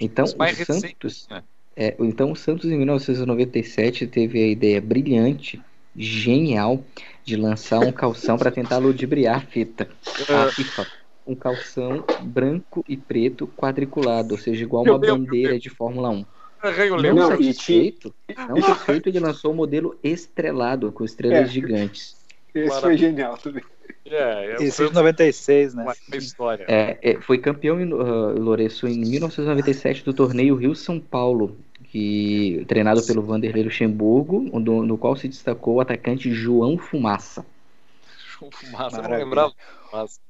Então, o Santos, né? É, então, o Santos, em 1997, teve a ideia brilhante, genial, de lançar um calção para tentar ludibriar a fita. (laughs) A FIFA. Um calção branco e preto quadriculado, ou seja, igual uma lembro, eu bandeira de Fórmula 1. Eu Não. Não, e satisfeito, não satisfeito, ele lançou o modelo estrelado, com estrelas É. gigantes. Esse Claro. foi genial também. É, é o Esse de Santos 96, né? uma, história. É, é, foi campeão em uh, Lourenço em 1997 do torneio Rio-São Paulo, que, treinado pelo Vanderlei Luxemburgo, no, no qual se destacou o atacante João Fumaça. João Fumaça, eu não Maravilha. lembrava. Mas,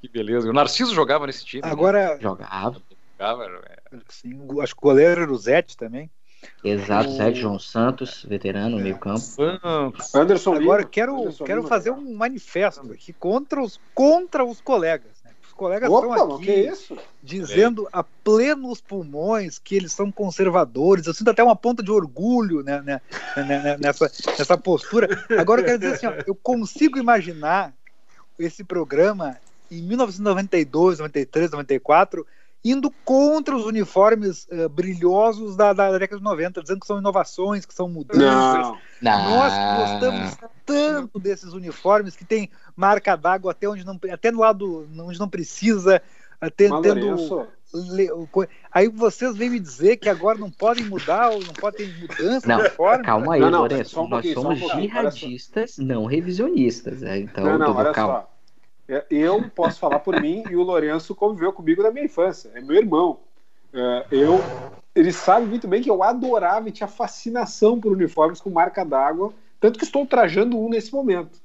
que beleza. O Narciso jogava nesse time. né? Agora, Jogava. Jogava, é. sim, acho que o goleiro era o Zete também. Exato, O- Sérgio João Santos, veterano, meio campo. Santos. Anderson Agora Lima. quero, Anderson quero Lima. fazer um manifesto aqui contra os, contra os colegas. né? Os colegas Opa, estão aqui que isso? dizendo a plenos pulmões que eles são conservadores. Eu sinto até uma ponta de orgulho né, né, né, né, nessa, nessa postura. Agora eu quero dizer assim, ó, eu consigo imaginar esse programa em 1992, 93, 94 indo contra os uniformes eh, brilhosos da, da década de 90, dizendo que são inovações, que são mudanças. Não. Nós gostamos tanto desses uniformes que tem marca d'água até onde não até no lado onde não precisa, até Mas, tendo aí vocês vêm me dizer que agora não podem mudar, ou não pode ter mudança Não, no uniforme. Calma aí, Não, não, Lourenço. um Nós um somos só. jihadistas, não revisionistas. né? Então, não, não, olha calma. só. É, Eu posso falar por mim e o Lourenço conviveu comigo na minha infância. É meu irmão. É, Eu, ele sabe muito bem que eu adorava e tinha fascinação por uniformes com marca d'água, tanto que estou trajando um nesse momento.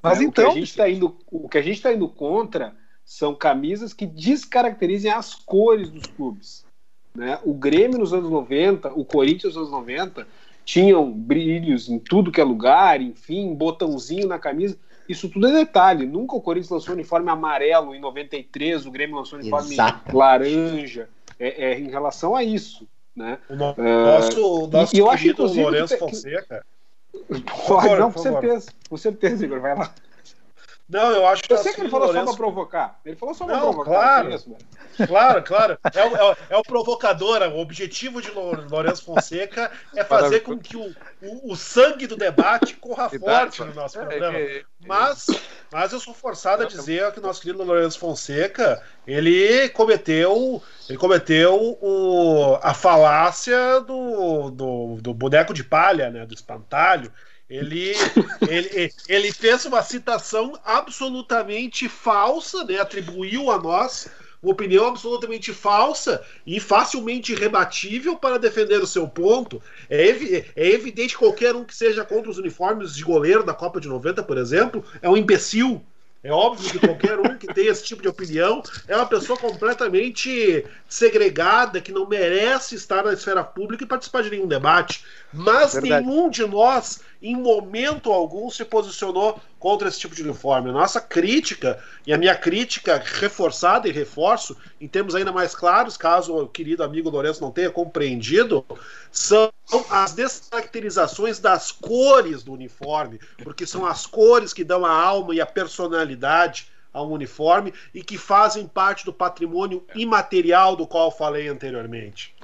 Mas É, então, o que a gente está indo, o que a gente está indo contra são camisas que descaracterizem as cores dos clubes. Né? O Grêmio nos anos 90, o Corinthians nos anos 90 tinham brilhos em tudo que é lugar, enfim, botãozinho na camisa. Isso tudo é detalhe. Nunca o Corinthians lançou uniforme amarelo em 93, o Grêmio lançou uniforme Exato. laranja. É, é em relação a isso. Né? O no- É, nosso, nosso e eu acho, inclusive, Lourenço que- que- Fonseca. (laughs) Pode, não, com certeza. Com certeza, Igor. Vai lá. Não, eu acho que Eu sei que ele falou só Lourenço pra provocar. Ele falou só pra Não, provocar. claro. isso, velho? Claro, claro. É o, é o- é o provocador. O objetivo de Lou- Lourenço Fonseca é fazer com que o, o, o sangue do debate corra forte no nosso É, programa. é, Mas, mas eu sou forçado a dizer que o nosso querido Lourenço Fonseca ele cometeu ele cometeu o, a falácia do, do, do boneco de palha, né, do espantalho. Ele, ele, ele fez uma citação absolutamente falsa, né, atribuiu a nós uma opinião absolutamente falsa e facilmente rebatível para defender o seu ponto. É, evi- é evidente que qualquer um que seja contra os uniformes de goleiro da Copa de 90, por exemplo, é um imbecil. É óbvio que qualquer um que tenha esse tipo de opinião é uma pessoa completamente segregada, que não merece estar na esfera pública e participar de nenhum debate. Mas Verdade. nenhum de nós, em momento algum, se posicionou contra esse tipo de uniforme. A nossa crítica, e a minha crítica reforçada e reforço, em termos ainda mais claros, caso o querido amigo Lourenço não tenha compreendido, são as descaracterizações das cores do uniforme, porque são as cores que dão a alma e a personalidade a um uniforme e que fazem parte do patrimônio imaterial do qual falei anteriormente.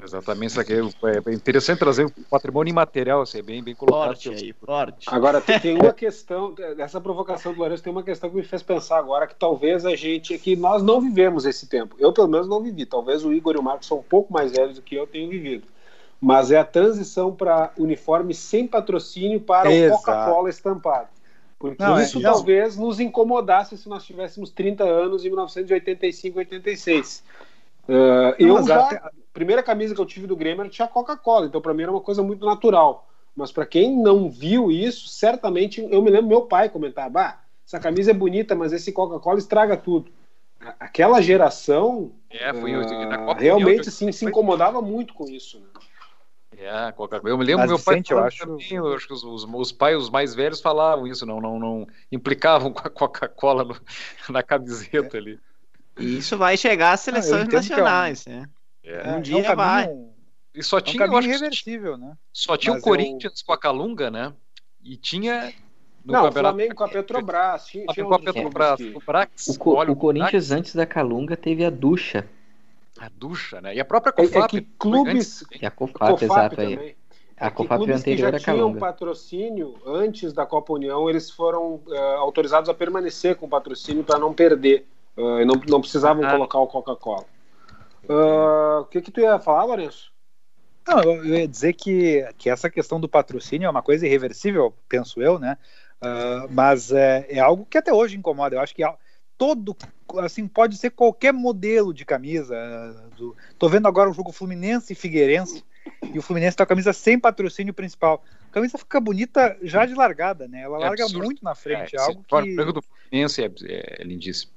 Exatamente, isso aqui é é interessante trazer o patrimônio imaterial, assim, é bem, bem colocado. Forte aí, forte. Agora, tem, tem uma (laughs) questão, essa provocação do Lourenço tem uma questão que me fez pensar agora, que talvez a gente, que nós não vivemos esse tempo. Eu, pelo menos, não vivi. Talvez o Igor e o Marcos são um pouco mais velhos do que eu tenho vivido. Mas é a transição para uniforme sem patrocínio para o. Coca-Cola estampado. Porque Não, é- isso não. talvez nos incomodasse se nós tivéssemos 30 anos em 1985, 86. Uh, eu mas já, até- primeira camisa que eu tive do Grêmio era tinha Coca-Cola, então para mim era uma coisa muito natural. mas para quem não viu isso, certamente eu me lembro meu pai comentar: bah, essa camisa é bonita, mas esse Coca-Cola estraga tudo. Aquela geração É, foi uh, na Copa realmente sim, se incomodava muito com isso. Né? É, Coca-Cola. Eu me lembro Mas, meu pai eu acho- também, eu acho que os, os, os pais, os mais velhos falavam isso, não, não, não implicavam com a Coca-Cola (laughs) na camiseta ali. E isso vai chegar às seleções é um- nacionais, né? É. Um é dia um vai. caminho, E só é um tinha, eu acho que só tinha- irreversível, né? só tinha o Mas eu- Corinthians com a Calunga, né? E tinha no não, o campeonato Flamengo com a Petrobras. Tinha, tinha com a Petrobras, clubes o Brax, O, Co- o Corinthians Brax, antes da Calunga teve a ducha. a ducha, né? E a própria que- É, é Cofap. que clubes. antes, E a Cofap, Cofap exato aí. também. A É que Cofap clubes que já tinham patrocínio antes da Copa União, eles foram eh, autorizados a permanecer com patrocínio para não perder. e não, não precisavam Ah. colocar o Coca-Cola. Ah, o que, que tu ia falar, Lourenço? Não, eu ia dizer que, que essa questão do patrocínio é uma coisa irreversível, penso eu, né? Ah, mas é, é algo que até hoje incomoda. Eu acho que é todo, assim, pode ser qualquer modelo de camisa. ah, Do, tô vendo agora o jogo Fluminense e Figueirense, e o Fluminense tá com a camisa sem patrocínio principal. A camisa fica bonita já de largada, né? Ela É larga absurdo. muito na frente, é, é algo que... branco do Fluminense é, é lindíssimo.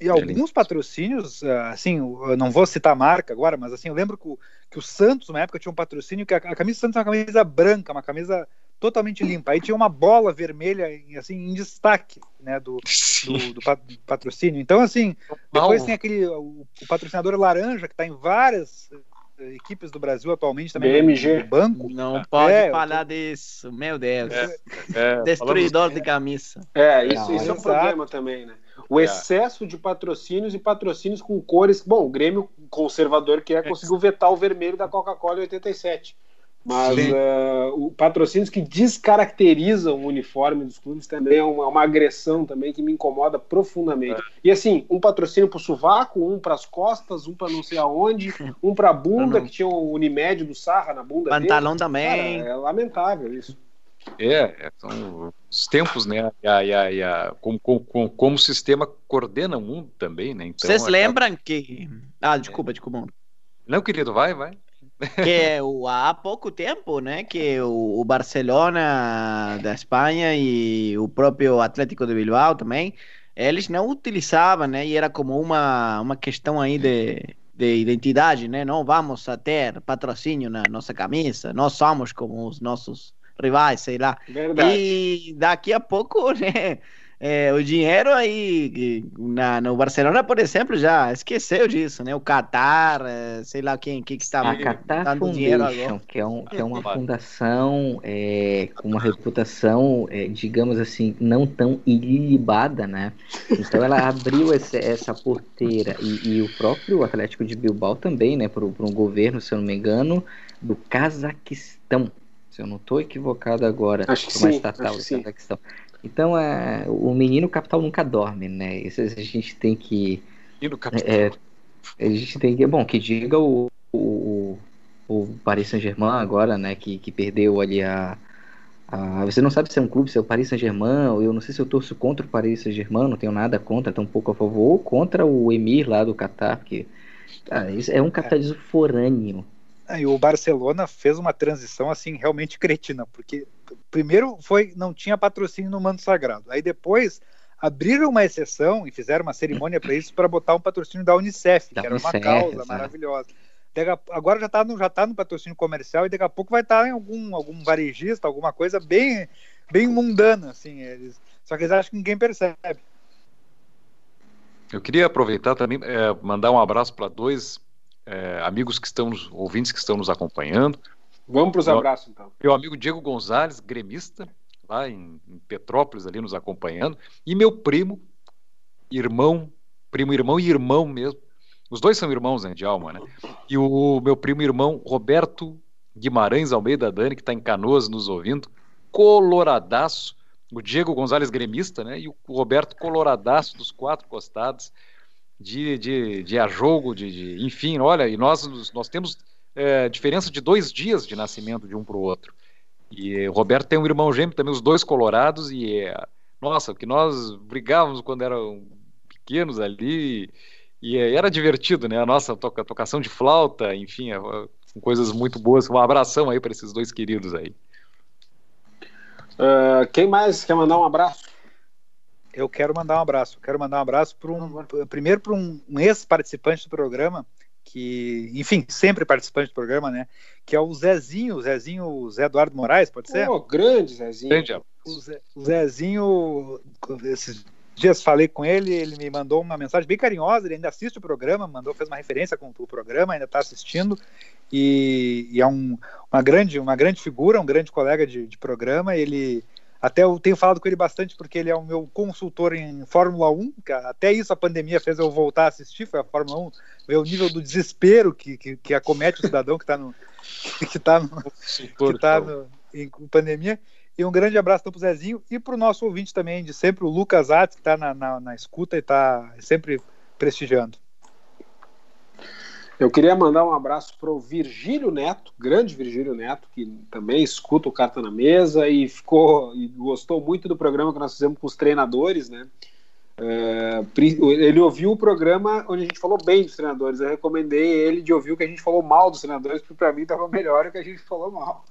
E alguns patrocínios, ah, assim, eu não vou citar a marca agora, mas assim, eu lembro que o, que o Santos, na época, tinha um patrocínio que a, a camisa do Santos é uma camisa branca, uma camisa totalmente limpa. Aí tinha uma bola vermelha, assim, em destaque, né, do, do, (laughs) do pa- do patrocínio. Então, assim, depois tem aquele, o, o patrocinador laranja, que está em várias equipes do Brasil atualmente também, BMG. do banco. Não pode É, eu falar disso, meu Deus. É, É, Destruidor de camisa. É, isso, Não, isso é um exato. problema também, né? O É. excesso de patrocínios e patrocínios com cores. Bom, o Grêmio conservador que é conseguiu vetar o vermelho da Coca-Cola em 87. Mas eh, o patrocínios que descaracterizam o uniforme dos clubes também é uma, uma agressão também que me incomoda profundamente. E assim, um patrocínio pro sovaco, um pras costas, um pra não sei aonde, um pra bunda, Pra não- que tinha o Unimed do Sarra na bunda Pantalão dele. também. Cara, é lamentável isso. É, é, são os tempos, né? E a, e a, e a- como, como, como o sistema coordena o mundo também, né? Então, Vocês acaba- lembram que. Ah, desculpa, desculpa. Não, querido, vai, vai. Que o, há pouco tempo, né, que o, o Barcelona da Espanha e o próprio Atlético de Bilbao também, eles não utilizavam, né, e era como uma, uma questão aí de, de identidade, né, não vamos a ter patrocínio na nossa camisa, nós somos como os nossos rivais, sei lá. Verdade. E daqui a pouco, (laughs) né, é, o dinheiro aí na, no Barcelona, por exemplo, já esqueceu disso, né? O Qatar, é, sei lá quem que que está A Qatar dando dinheiro agora. que é, um, que é uma fundação é, com uma reputação, é, digamos assim, não tão ilibada, né? Então ela abriu essa, essa porteira e, e o próprio Atlético de Bilbao também, né? Para um governo, se eu não me engano, do Cazaquistão. Se eu não estou equivocado agora, Acho que uma sim, estatal acho do que sim. Então, é, o menino capital nunca dorme, né? Isso a gente tem que E no capítulo. é, a gente tem que. Bom, que diga o, o, o Paris Saint-Germain agora, né? Que, que perdeu ali a, a. Você não sabe se é um clube, se é o Paris Saint-Germain, ou eu não sei se eu torço contra o Paris Saint-Germain, não tenho nada contra, tão pouco a favor, ou contra o Emir lá do Catar, porque. Cara, isso é um capitalismo forâneo. Ah, E o Barcelona fez uma transição assim realmente cretina, porque primeiro foi não tinha patrocínio no manto sagrado. Aí depois abriram uma exceção e fizeram uma cerimônia para isso para botar um patrocínio da Unicef, Da que era uma Unicef, causa exato. maravilhosa. A- agora já está no já tá no patrocínio comercial e daqui a pouco vai estar em algum algum varejista, alguma coisa bem bem mundana assim, eles só que eles acham que ninguém percebe. Eu queria aproveitar também, é, mandar um abraço para dois é, amigos que estão, nos- ouvintes que estão nos acompanhando. Vamos para os abraços, então. Meu amigo Diego Gonzalez, gremista, lá em, em Petrópolis, ali nos acompanhando. E meu primo, irmão, primo, irmão e irmão mesmo. Os dois são irmãos, né, de alma, né? E o meu primo irmão, Roberto Guimarães Almeida Dani, que está em Canoas nos ouvindo, coloradaço. O Diego Gonzalez, gremista, né? E o Roberto, coloradaço dos quatro costados, de, de, de a jogo, de, de- enfim, olha, e nós, nós temos é, diferença de dois dias de nascimento de um para o outro. E o Roberto tem um irmão gêmeo também, os dois colorados, e é, nossa, que nós brigávamos quando eram pequenos ali, e é, era divertido, né? A nossa toca, tocação de flauta, enfim, é, é, coisas muito boas. Um abração aí para esses dois queridos aí. Uh, quem mais quer mandar um abraço? Eu quero mandar um abraço. Quero mandar um abraço para um, primeiro para um, um ex-participante do programa, que, enfim, sempre participante do programa, né? Que é o Zezinho, Zezinho Zé Eduardo Moraes, pode ser? Oh, grande Zezinho. Grande. O, Zé, o Zezinho, esses dias falei com ele, ele me mandou uma mensagem bem carinhosa, ele ainda assiste o programa, mandou, fez uma referência com o programa, ainda está assistindo, e, e, é um, uma, grande, uma grande figura, um grande colega de, de, programa, ele até eu tenho falado com ele bastante porque ele é o meu consultor em Fórmula 1, até isso a pandemia fez eu voltar a assistir, foi a Fórmula 1, ver o nível do desespero que, que, que acomete o cidadão que está no, que tá no, que tá no, em pandemia, e um grande abraço então, para o Zezinho e para o nosso ouvinte também, de sempre, o Lucas Atos, que está na, na, na, escuta e está sempre prestigiando. Eu queria mandar um abraço para o Virgílio Neto, grande Virgílio Neto, que também escuta o Carta na Mesa e ficou e gostou muito do programa que nós fizemos com os treinadores, né? É, ele ouviu o programa onde a gente falou bem dos treinadores. Eu recomendei ele de ouvir o que a gente falou mal dos treinadores, porque para mim estava melhor o que a gente falou mal.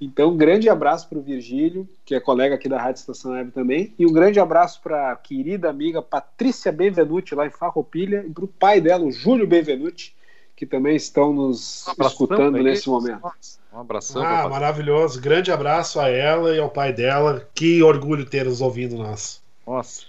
Então, um grande abraço para o Virgílio, que é colega aqui da Rádio Estação Web também, e um grande abraço para a querida amiga Patrícia Benvenuti, lá em Farroupilha, e para o pai dela, o Júlio Benvenuti, que também estão nos um escutando nesse momento. Um abração. Ah, maravilhoso. Grande abraço a ela e ao pai dela. Que orgulho ter os ouvindo nós. Nossa.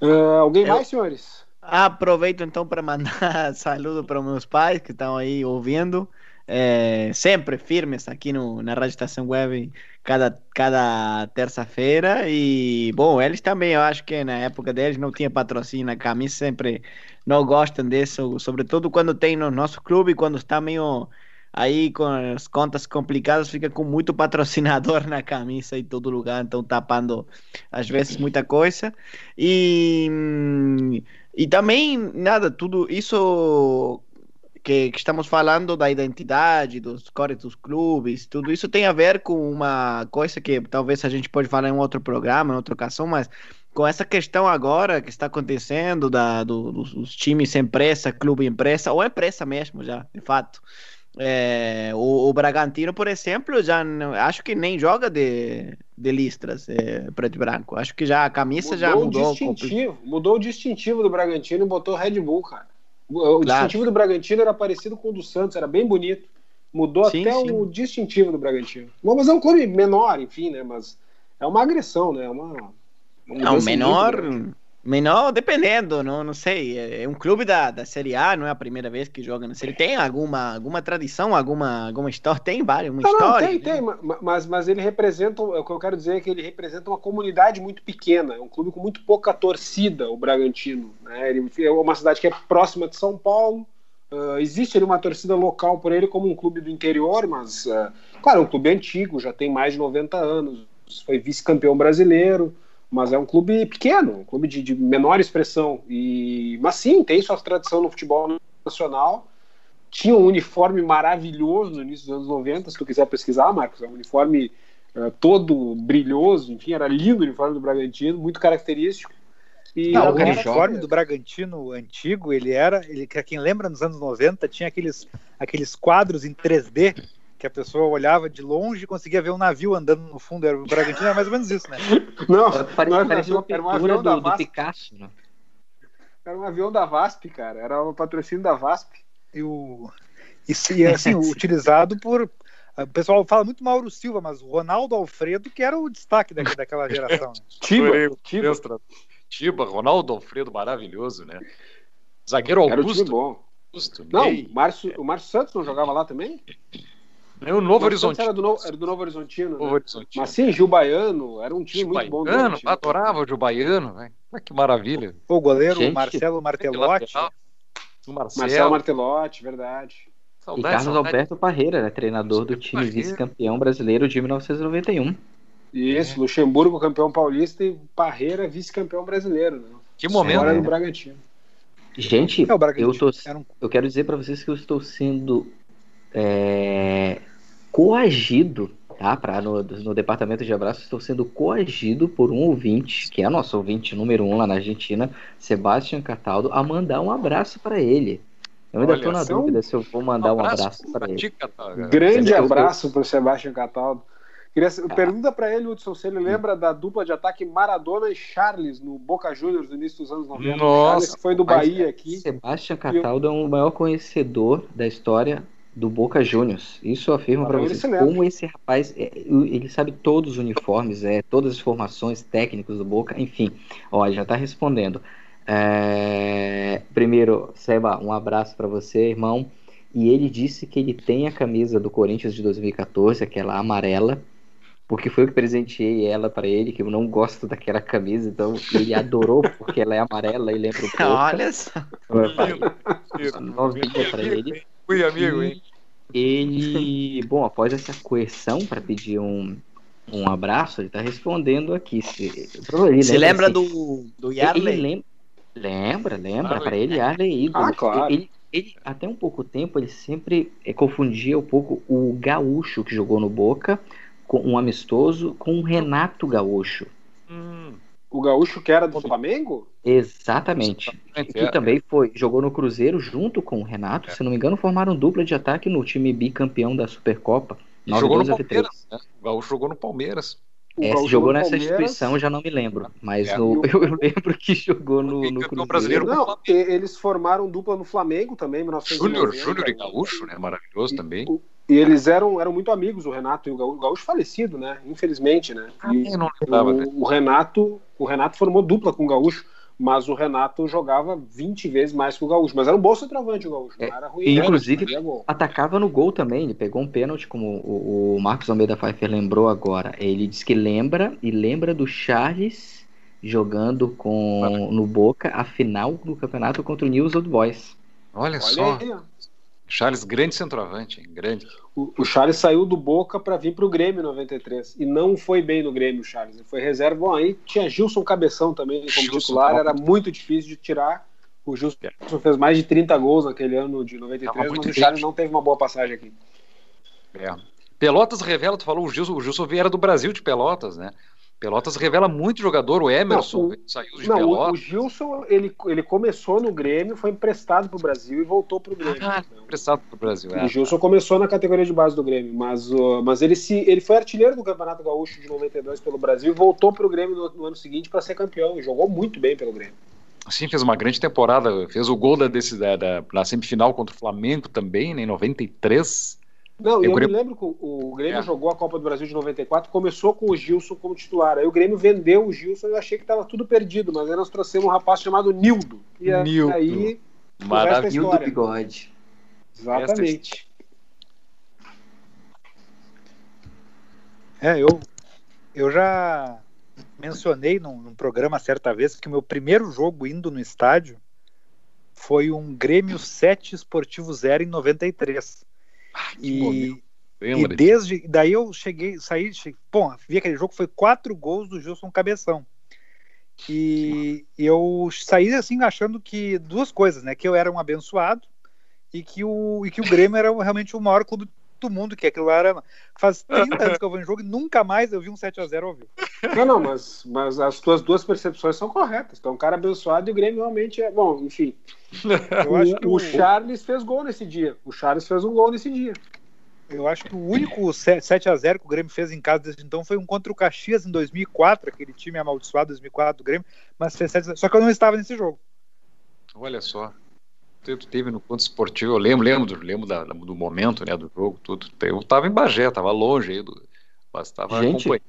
Uh, alguém Eu... mais, senhores? Aproveito então para mandar (laughs) saludo para meus pais que estão aí ouvindo é, sempre firmes aqui no, na Rádio Estação Web cada, cada terça-feira. E, bom, eles também, eu acho que na época deles não tinha patrocínio na camisa, sempre não gostam disso, sobretudo quando tem no nosso clube, quando está meio aí com as contas complicadas, fica com muito patrocinador na camisa em todo lugar, então tapando às vezes muita coisa. E, e também, nada, tudo isso que, que, estamos falando da identidade, dos cores dos clubes, tudo isso tem a ver com uma coisa que talvez a gente pode falar em um outro programa, em outra ocasião, mas com essa questão agora que está acontecendo da, do, dos, dos times empresa, clube empresa, ou empresa mesmo já, de fato. É, o, o, Bragantino, por exemplo, já não, acho que nem joga de, de listras é, preto e branco. Acho que já a camisa mudou já mudou. O distintivo, mudou o distintivo do Bragantino e botou Red Bull, cara. O claro. distintivo do Bragantino era parecido com o do Santos, era bem bonito. Mudou sim, até sim. o distintivo do Bragantino. Mas é um clube menor, enfim, né? Mas é uma agressão, né? É uma, uma não, menor. Menor, dependendo, não, não sei. É, é um clube da, da Série A, não é a primeira vez que joga na Série Tem alguma, alguma tradição, alguma, alguma história? Tem várias, uma não, história. Não, tem, tem, mas, mas ele representa, o que eu quero dizer é que ele representa uma comunidade muito pequena, é um clube com muito pouca torcida, o Bragantino. Né? Ele é uma cidade que é próxima de São Paulo, uh, existe ali uma torcida local por ele como um clube do interior, mas, uh, claro, é um clube antigo, já tem mais de 90 anos, foi vice-campeão brasileiro, mas é um clube pequeno, um clube de, de, menor expressão. E, mas sim, tem sua tradição no futebol nacional. Tinha um uniforme maravilhoso no início dos anos 90, se tu quiser pesquisar, Marcos. É um uniforme uh, todo brilhoso, enfim, era lindo o uniforme do Bragantino, muito característico. E Não, o uniforme do Bragantino antigo, ele era, ele, quem lembra nos anos 90, tinha aqueles, aqueles quadros em 3D que a pessoa olhava de longe e conseguia ver um navio andando no fundo. Era o Bragantino era mais ou menos isso, né? (laughs) Não, Pare, não parecia uma, era um avião do, da do Picasso, né? Era um avião da VASP, cara. Era um patrocínio da VASP. E, o... e assim, (laughs) utilizado por. O pessoal fala muito Mauro Silva, mas o Ronaldo Alfredo, que era o destaque da, daquela geração. Né? (laughs) Tiba, Tiba. Tiba, Ronaldo Alfredo, maravilhoso, né? Zagueiro Augusto. Era o time bom. Augusto, não, o Márcio, o Márcio Santos não jogava lá também? É o Novo Horizonte. Era do, no, era do Novo Horizontino. Novo né? Horizontino. Mas sim, Gil Baiano era um time Gil muito bom. Baiano, adorava o Gil Baiano, velho. Que maravilha. O goleiro, Gente, Marcelo Martelotti. O Marcelo. Marcelo Martelotti, verdade. Saudade, e Carlos saudade. Alberto Parreira, né, treinador do time vice-campeão brasileiro de 1991. Isso, é. Luxemburgo campeão paulista e Parreira vice-campeão brasileiro. Né? Que momento. Agora é. do Bragantino. Gente, é, eu, tô, eu quero dizer para vocês que eu estou sendo é, coagido, tá? Pra, no, no departamento de abraços, estou sendo coagido por um ouvinte, que é nosso ouvinte número um lá na Argentina, Sebastião Cataldo, a mandar um abraço para ele. Eu ainda estou na dúvida se eu vou mandar um abraço, abraço para ele. Grande abraço para o Sebastião Cataldo. Queria, pergunta para ele, Hudson, se ele lembra da dupla de ataque Maradona e Charles no Boca Juniors no início dos anos 90. Nossa, Charles que foi do Bahia aqui. Sebastião Cataldo é o maior conhecedor da história do Boca Juniors. Isso eu afirmo para vocês. Como esse rapaz, é, ele sabe todos os uniformes, é, todas as formações técnicas do Boca, enfim. Ó, já tá respondendo. É, Primeiro, Seba, um abraço para você, irmão. E ele disse que ele tem a camisa do Corinthians de 2014, aquela amarela, porque foi eu que presenteei ela para ele, que eu não gosto daquela camisa, então ele adorou (laughs) porque ela é amarela e lembra o (laughs) Boca. Olha só. Novinha para ele. Fui amigo, hein? Ele, bom, após essa coerção para pedir um, um abraço, ele tá respondendo aqui. Se, ele Você lembra assim, do, do ele Yarley? lembra, lembra, lembra. Claro. Para ele, Yarley é ídolo. Ah, claro. Ele, ele, até um pouco tempo, ele sempre eh, confundia um pouco o Gaúcho que jogou no Boca, com um amistoso, com o Renato Gaúcho. O gaúcho que era do Flamengo? Exatamente. Exatamente, Que é. também foi, jogou no Cruzeiro junto com o Renato, se não me engano, formaram dupla de ataque no time bicampeão da Supercopa. E jogou no 9-2 a vitória. Palmeiras. Né? O Gaúcho jogou no Palmeiras. O É, se jogou nessa Palmeiras. instituição, eu já não me lembro. Mas É. no- (laughs) eu, lembro que jogou no, no Cruzeiro. brasileiro. Não, e- eles formaram dupla no Flamengo também, em Júnior, 1990. Júnior e Gaúcho, né? Maravilhoso também. O- E eles eram, eram muito amigos, o Renato e o Gaúcho, o Gaúcho falecido, né? Infelizmente, né? E Eu não lembrava dele. o, o Renato, o Renato formou dupla com o Gaúcho, mas o Renato jogava 20 vezes mais que o Gaúcho. Mas era um bom centroavante o Gaúcho, não É, era ruim. e não, inclusive-. Atacava no gol também, ele pegou um pênalti, como o, o Marcos Almeida Pfeiffer lembrou agora. Ele disse que lembra, e lembra do Charles jogando com no Boca a final do campeonato contra o News Old Boys. Olha, Olha só. aí. Charles, grande centroavante, hein? grande. O, o Charles saiu do Boca para vir para o Grêmio em 93 e não foi bem no Grêmio, o Charles. Ele foi reserva. Bom, aí tinha Gilson Cabeção também como Gilson, titular, era muito difícil de tirar. O Gilson fez mais de 30 gols naquele ano de Tava 93, muito mas o. Charles não teve uma boa passagem aqui. É. Pelotas revela, tu falou, o Gilson, o Gilson era do Brasil de Pelotas, né? Pelotas revela muito jogador, o Emerson Não, o- saiu de Não, o, o Pelotas. Gilson ele, ele começou no Grêmio, foi emprestado para o Brasil e voltou para o Grêmio. Ah, Então, Emprestado pro Brasil. É. O Gilson começou na categoria de base do Grêmio, mas, uh, mas ele, se, ele foi artilheiro do Campeonato Gaúcho de 92 pelo Brasil e voltou para o Grêmio no, no ano seguinte para ser campeão e jogou muito bem pelo Grêmio. Sim, fez uma grande temporada. Fez o gol da, desse, da, da- na semifinal contra o Flamengo também, né, em 93. Não, E eu o me Grêmio- lembro que o, Grêmio É. jogou a Copa do Brasil de 94, começou com o Gilson como titular. Aí o Grêmio vendeu o Gilson e eu achei que estava tudo perdido, mas aí nós trouxemos um rapaz chamado Nildo. E Nildo. aí Maravilhoso. E o do História. bigode. Exatamente. É, eu, eu já mencionei num, num programa certa vez que o meu primeiro jogo indo no estádio foi um Grêmio 7 Esportivo 0 em 93. E, e Lembra? desde daí eu cheguei, saí, cheguei, bom, vi aquele jogo foi quatro gols do Gilson Cabeção. E eu saí assim achando que duas coisas, né? Que eu era um abençoado e que o, e que o Grêmio era realmente o maior clube do mundo, que aquilo lá era. Faz (laughs) 30 anos que eu vou em jogo e nunca mais eu vi um 7x0 ao vivo. Não, não, mas, mas as tuas duas percepções são corretas. Então, um cara abençoado e o Grêmio realmente é. Bom, enfim. Eu acho que o, o, o Charles fez gol nesse dia. O Charles fez um gol nesse dia. eu acho que o único 7x0 que o Grêmio fez em casa desde então foi um contra o Caxias em 2004, aquele time amaldiçoado 2004 do Grêmio, mas fez 7 Só que eu não estava nesse jogo. Olha só. Tu teve no ponto esportivo, eu lembro, lembro, do- lembro da- do momento, né, do jogo, tudo. Eu tava em Bagé, tava longe aí, do, mas tava Gente, acompanhando.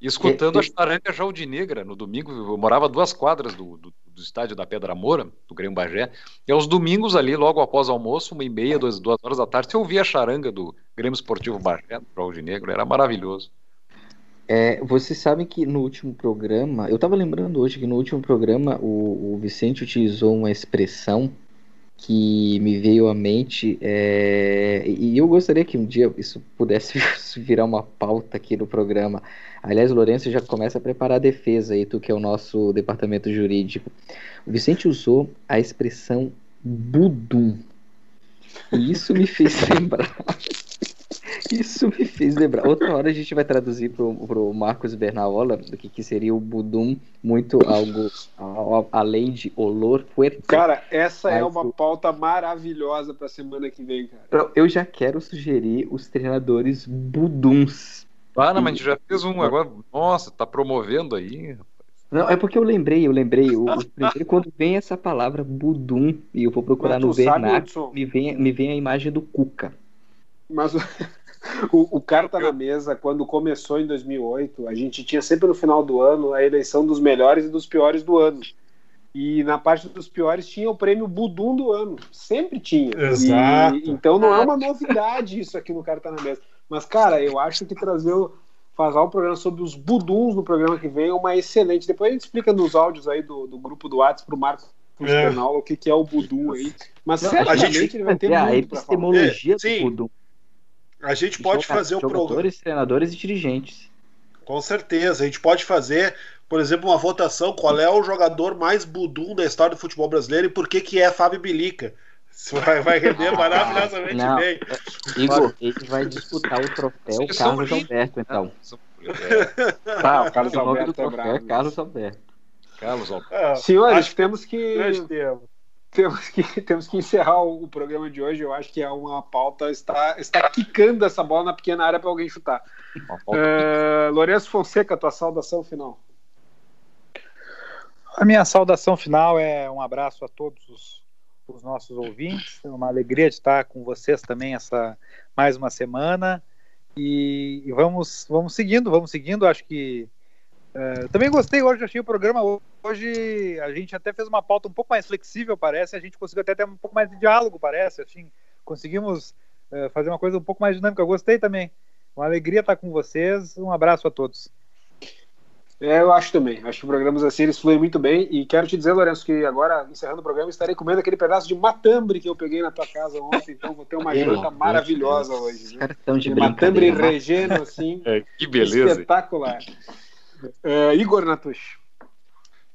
E escutando e- a charanga Jaldinegra no domingo, eu morava a duas quadras do, do, do estádio da Pedra Moura, do Grêmio Bagé, e aos domingos ali, logo após o almoço, uma e meia, duas, duas horas da tarde, você ouvia a charanga do Grêmio Esportivo Bagé, do Jaldinegro, era maravilhoso. É, vocês sabem que no último programa, eu estava lembrando hoje que no último programa o, o Vicente utilizou uma expressão que me veio à mente, é, e eu gostaria que um dia isso pudesse (laughs) virar uma pauta aqui no programa. Aliás, o Lourenço já começa a preparar a defesa aí, tu que é o nosso departamento jurídico. O Vicente usou a expressão budum. E isso me fez (laughs) lembrar. (laughs) Isso me fez lembrar. Outra hora a gente vai traduzir pro, pro Marcos Bernaola do que, que seria o budum, muito algo a- além de olor fuerte. Cara, essa é uma o- pauta maravilhosa pra semana que vem, cara. Eu- Eu já quero sugerir os treinadores buduns. Ah, não, mas a gente já fez um agora. Nossa, tá promovendo aí. Não, é porque eu lembrei, eu lembrei. Primeiro, quando vem essa palavra budum, e eu vou procurar Mas no vernáculo, me vem, me vem a imagem do Cuca. Mas o, (laughs) o, o Carta na Mesa, quando começou em 2008, a gente tinha sempre no final do ano a eleição dos melhores e dos piores do ano. E na parte dos piores tinha o prêmio Budum do ano. Sempre tinha. Exato. E- então não é uma novidade isso aqui no Carta na Mesa. Mas, cara, eu acho que trazer o, fazer um programa sobre os buduns no programa que vem é uma excelente. Depois a gente explica nos áudios aí do, do grupo do WhatsApp pro Marcos É. Bernal o que, que é o budum aí. Mas Não, certamente gente- ele vai ter É a muito falar. epistemologia É, sim. do budum. A gente pode Joga- fazer programa. Jogadores, treinadores e dirigentes. Com certeza. A gente pode fazer, por exemplo, uma votação. Qual é o jogador mais budum da história do futebol brasileiro e por que, que é Fábio Bilica? Isso vai, vai render (laughs) maravilhosamente Não. bem. Igor, ele vai disputar o troféu Vocês Carlos Alberto, então. É, (laughs) Tá, o Carlos o Alberto é troféu é Carlos Alberto. Carlos Alberto. Ah, Senhores, acho temos que grande tema. Temos que (laughs) temos que encerrar o, o programa de hoje. Eu acho que é uma pauta está está quicando essa bola na pequena área para alguém chutar. É, Lourenço Fonseca, tua saudação final. A minha saudação final é um abraço a todos os, os nossos ouvintes. É uma alegria de estar com vocês também essa mais uma semana. E, e vamos, vamos seguindo, vamos seguindo. Acho que é, também gostei hoje, achei o programa hoje. A gente até fez uma pauta um pouco mais flexível, parece. A gente conseguiu até ter um pouco mais de diálogo, parece. Assim, conseguimos é, fazer uma coisa um pouco mais dinâmica. Eu gostei também. Uma alegria estar com vocês. Um abraço a todos. É, eu acho também. Acho que programas assim eles fluem muito bem. E quero te dizer, Lourenço, que agora, encerrando o programa, estarei comendo aquele pedaço de matambre que eu peguei na tua casa ontem. Então vou ter uma janta maravilhosa Deus. hoje. Caras estão de matambre brincadeira. regeno, assim. (laughs) É, que beleza. Espetacular. É, Igor Natush.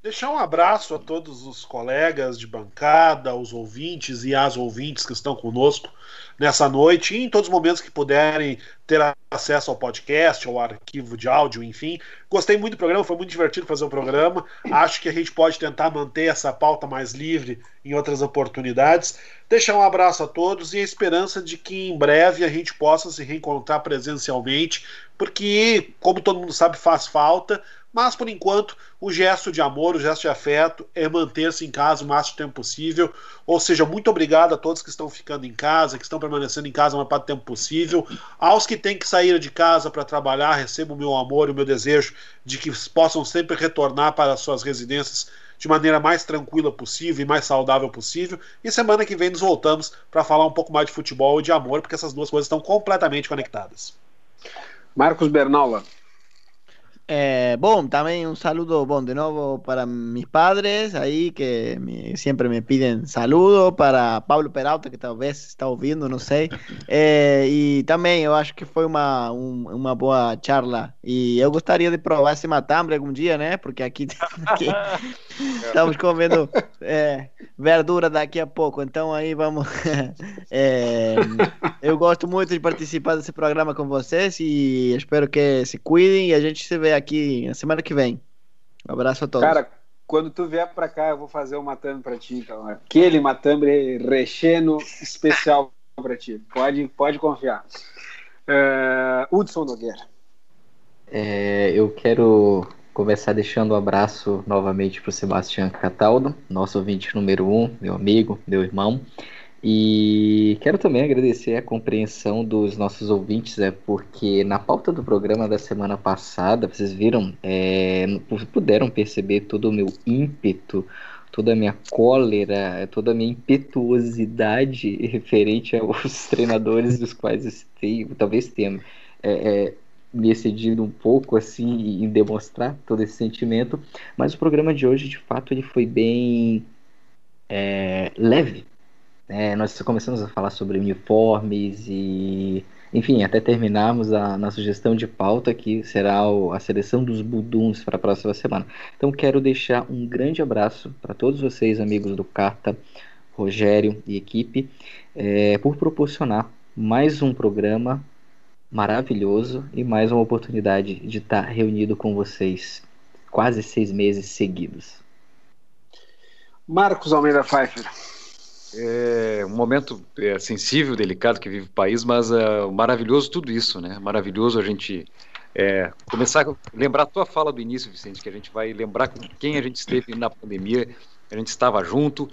Deixar um abraço a todos os colegas de bancada, os ouvintes e as ouvintes que estão conosco nessa noite e em todos os momentos que puderem ter acesso ao podcast, ao arquivo de áudio, enfim. Gostei muito do programa, foi muito divertido fazer o programa. Acho que a gente pode tentar manter essa pauta mais livre em outras oportunidades. Deixar um abraço a todos e a esperança de que em breve a gente possa se reencontrar presencialmente, porque, como todo mundo sabe, faz falta. Mas por enquanto, o gesto de amor, o gesto de afeto é manter-se em casa o máximo tempo possível. Ou seja, muito obrigado a todos que estão ficando em casa, que estão permanecendo em casa o maior parte do tempo possível. Aos que têm que sair de casa para trabalhar, recebo o meu amor e o meu desejo de que possam sempre retornar para as suas residências de maneira mais tranquila possível e mais saudável possível. E semana que vem nos voltamos para falar um pouco mais de futebol e de amor, porque essas duas coisas estão completamente conectadas. Marcos Bernaula. Eh, bom, también un saludo, bon, de nuevo para mis padres ahí que me- siempre me piden saludo, para Pablo Peralta que talvez está ouvindo, não sei. Eh, e também eu acho que foi uma, um- uma boa charla e eu gostaria de provar esse matambre algum dia, né? Porque aqui, (laughs) aqui (laughs) estamos comendo eh, verdura daqui a pouco, então aí vamos. (laughs) Eh, eu gosto muito de participar desse programa com vocês e espero que se cuidem e a gente se vê aqui na semana que vem. Um abraço a todos. Cara, quando tu vier pra cá, eu vou fazer um matambre pra ti, então. Aquele matambre recheio especial pra ti. Pode, pode confiar. É, Hudson Nogueira. É, eu quero começar deixando um abraço novamente para o Sebastião Cataldo, nosso ouvinte número um, meu amigo, meu irmão. E quero também agradecer a compreensão dos nossos ouvintes, é porque na pauta do programa da semana passada, vocês viram, é, puderam perceber todo o meu ímpeto, toda a minha cólera, toda a minha impetuosidade (laughs) referente aos treinadores dos quais tenho, talvez tenha é, é, me excedido um pouco assim em demonstrar todo esse sentimento, mas o programa de hoje, de fato, ele foi bem é, leve. É, nós começamos a falar sobre uniformes e, enfim, até terminarmos a nossa sugestão de pauta, que será o- a seleção dos buduns para a próxima semana. Então, quero deixar um grande abraço para todos vocês, amigos do Carta, Rogério e equipe, é, por proporcionar mais um programa maravilhoso e mais uma oportunidade de estar reunido com vocês quase seis meses seguidos. Marcos Almeida Pfeiffer. É um momento é, sensível, delicado que vive o país, mas é, maravilhoso tudo isso, né? Maravilhoso a gente é, começar a lembrar a tua fala do início, Vicente, que a gente vai lembrar com quem a gente esteve na pandemia, a gente estava junto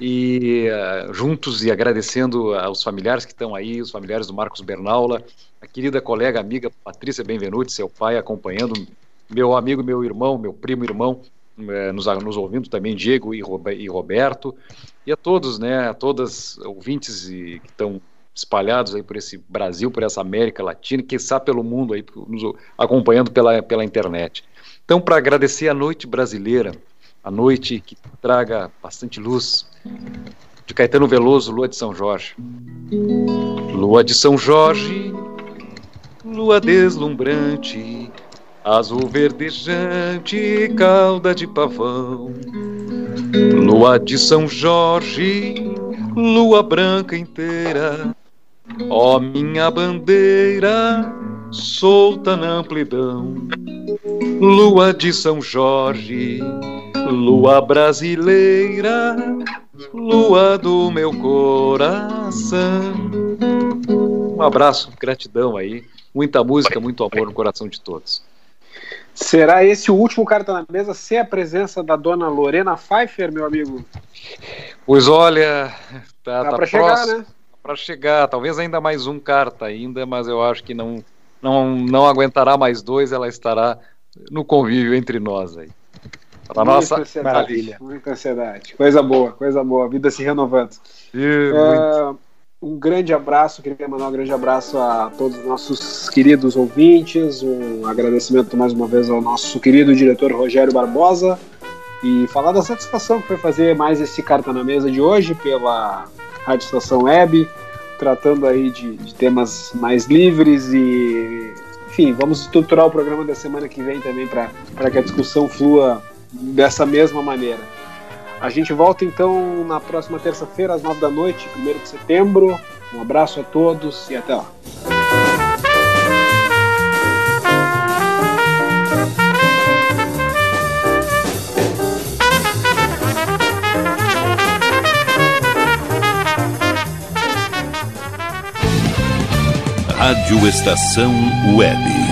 e uh, juntos e agradecendo aos familiares que estão aí, os familiares do Marcos Bernaula, a querida colega amiga Patrícia Benvenuti, seu pai acompanhando, meu amigo, meu irmão, meu primo irmão, nos, nos, ouvindo também, Diego e, e, Roberto, e a todos, né, a todas ouvintes e, que estão espalhados aí por esse Brasil, por essa América Latina, que está pelo mundo aí, nos acompanhando pela, pela internet. Então, para agradecer a noite brasileira, a noite que traga bastante luz, de Caetano Veloso, Lua de São Jorge. Lua de São Jorge, lua deslumbrante, azul verdejante, cauda de pavão. Lua de São Jorge, lua branca inteira, ó minha bandeira, solta na amplidão. Lua de São Jorge, lua brasileira, lua do meu coração. Um abraço, gratidão aí, muita música, muito amor no coração de todos. Será esse o último carta na mesa sem a presença da dona Lorena Pfeiffer, meu amigo? Pois olha, tá, Dá tá para chegar, né? Para chegar, talvez ainda mais um carta ainda, mas eu acho que não não não aguentará mais dois, ela estará no convívio entre nós aí. Para nossa ansiedade, maravilha. Muita ansiedade. Coisa boa, coisa boa. Vida se renovando. E, é, um grande abraço, queria mandar um grande abraço a todos os nossos queridos ouvintes, um agradecimento mais uma vez ao nosso querido diretor Rogério Barbosa e falar da satisfação que foi fazer mais esse Carta na Mesa de hoje pela Rádio Estação Web, tratando aí de, de temas mais livres e enfim, vamos estruturar o programa da semana que vem também para que a discussão flua dessa mesma maneira. A gente volta então na próxima terça-feira, às nove da noite, 1 de setembro. Um abraço a todos e até lá. Rádio Estação Web.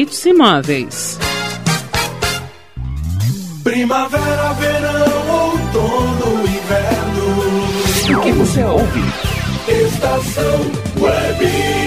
Hits Imóveis. Primavera, verão, outono, inverno. O que você ouve? Estação Web.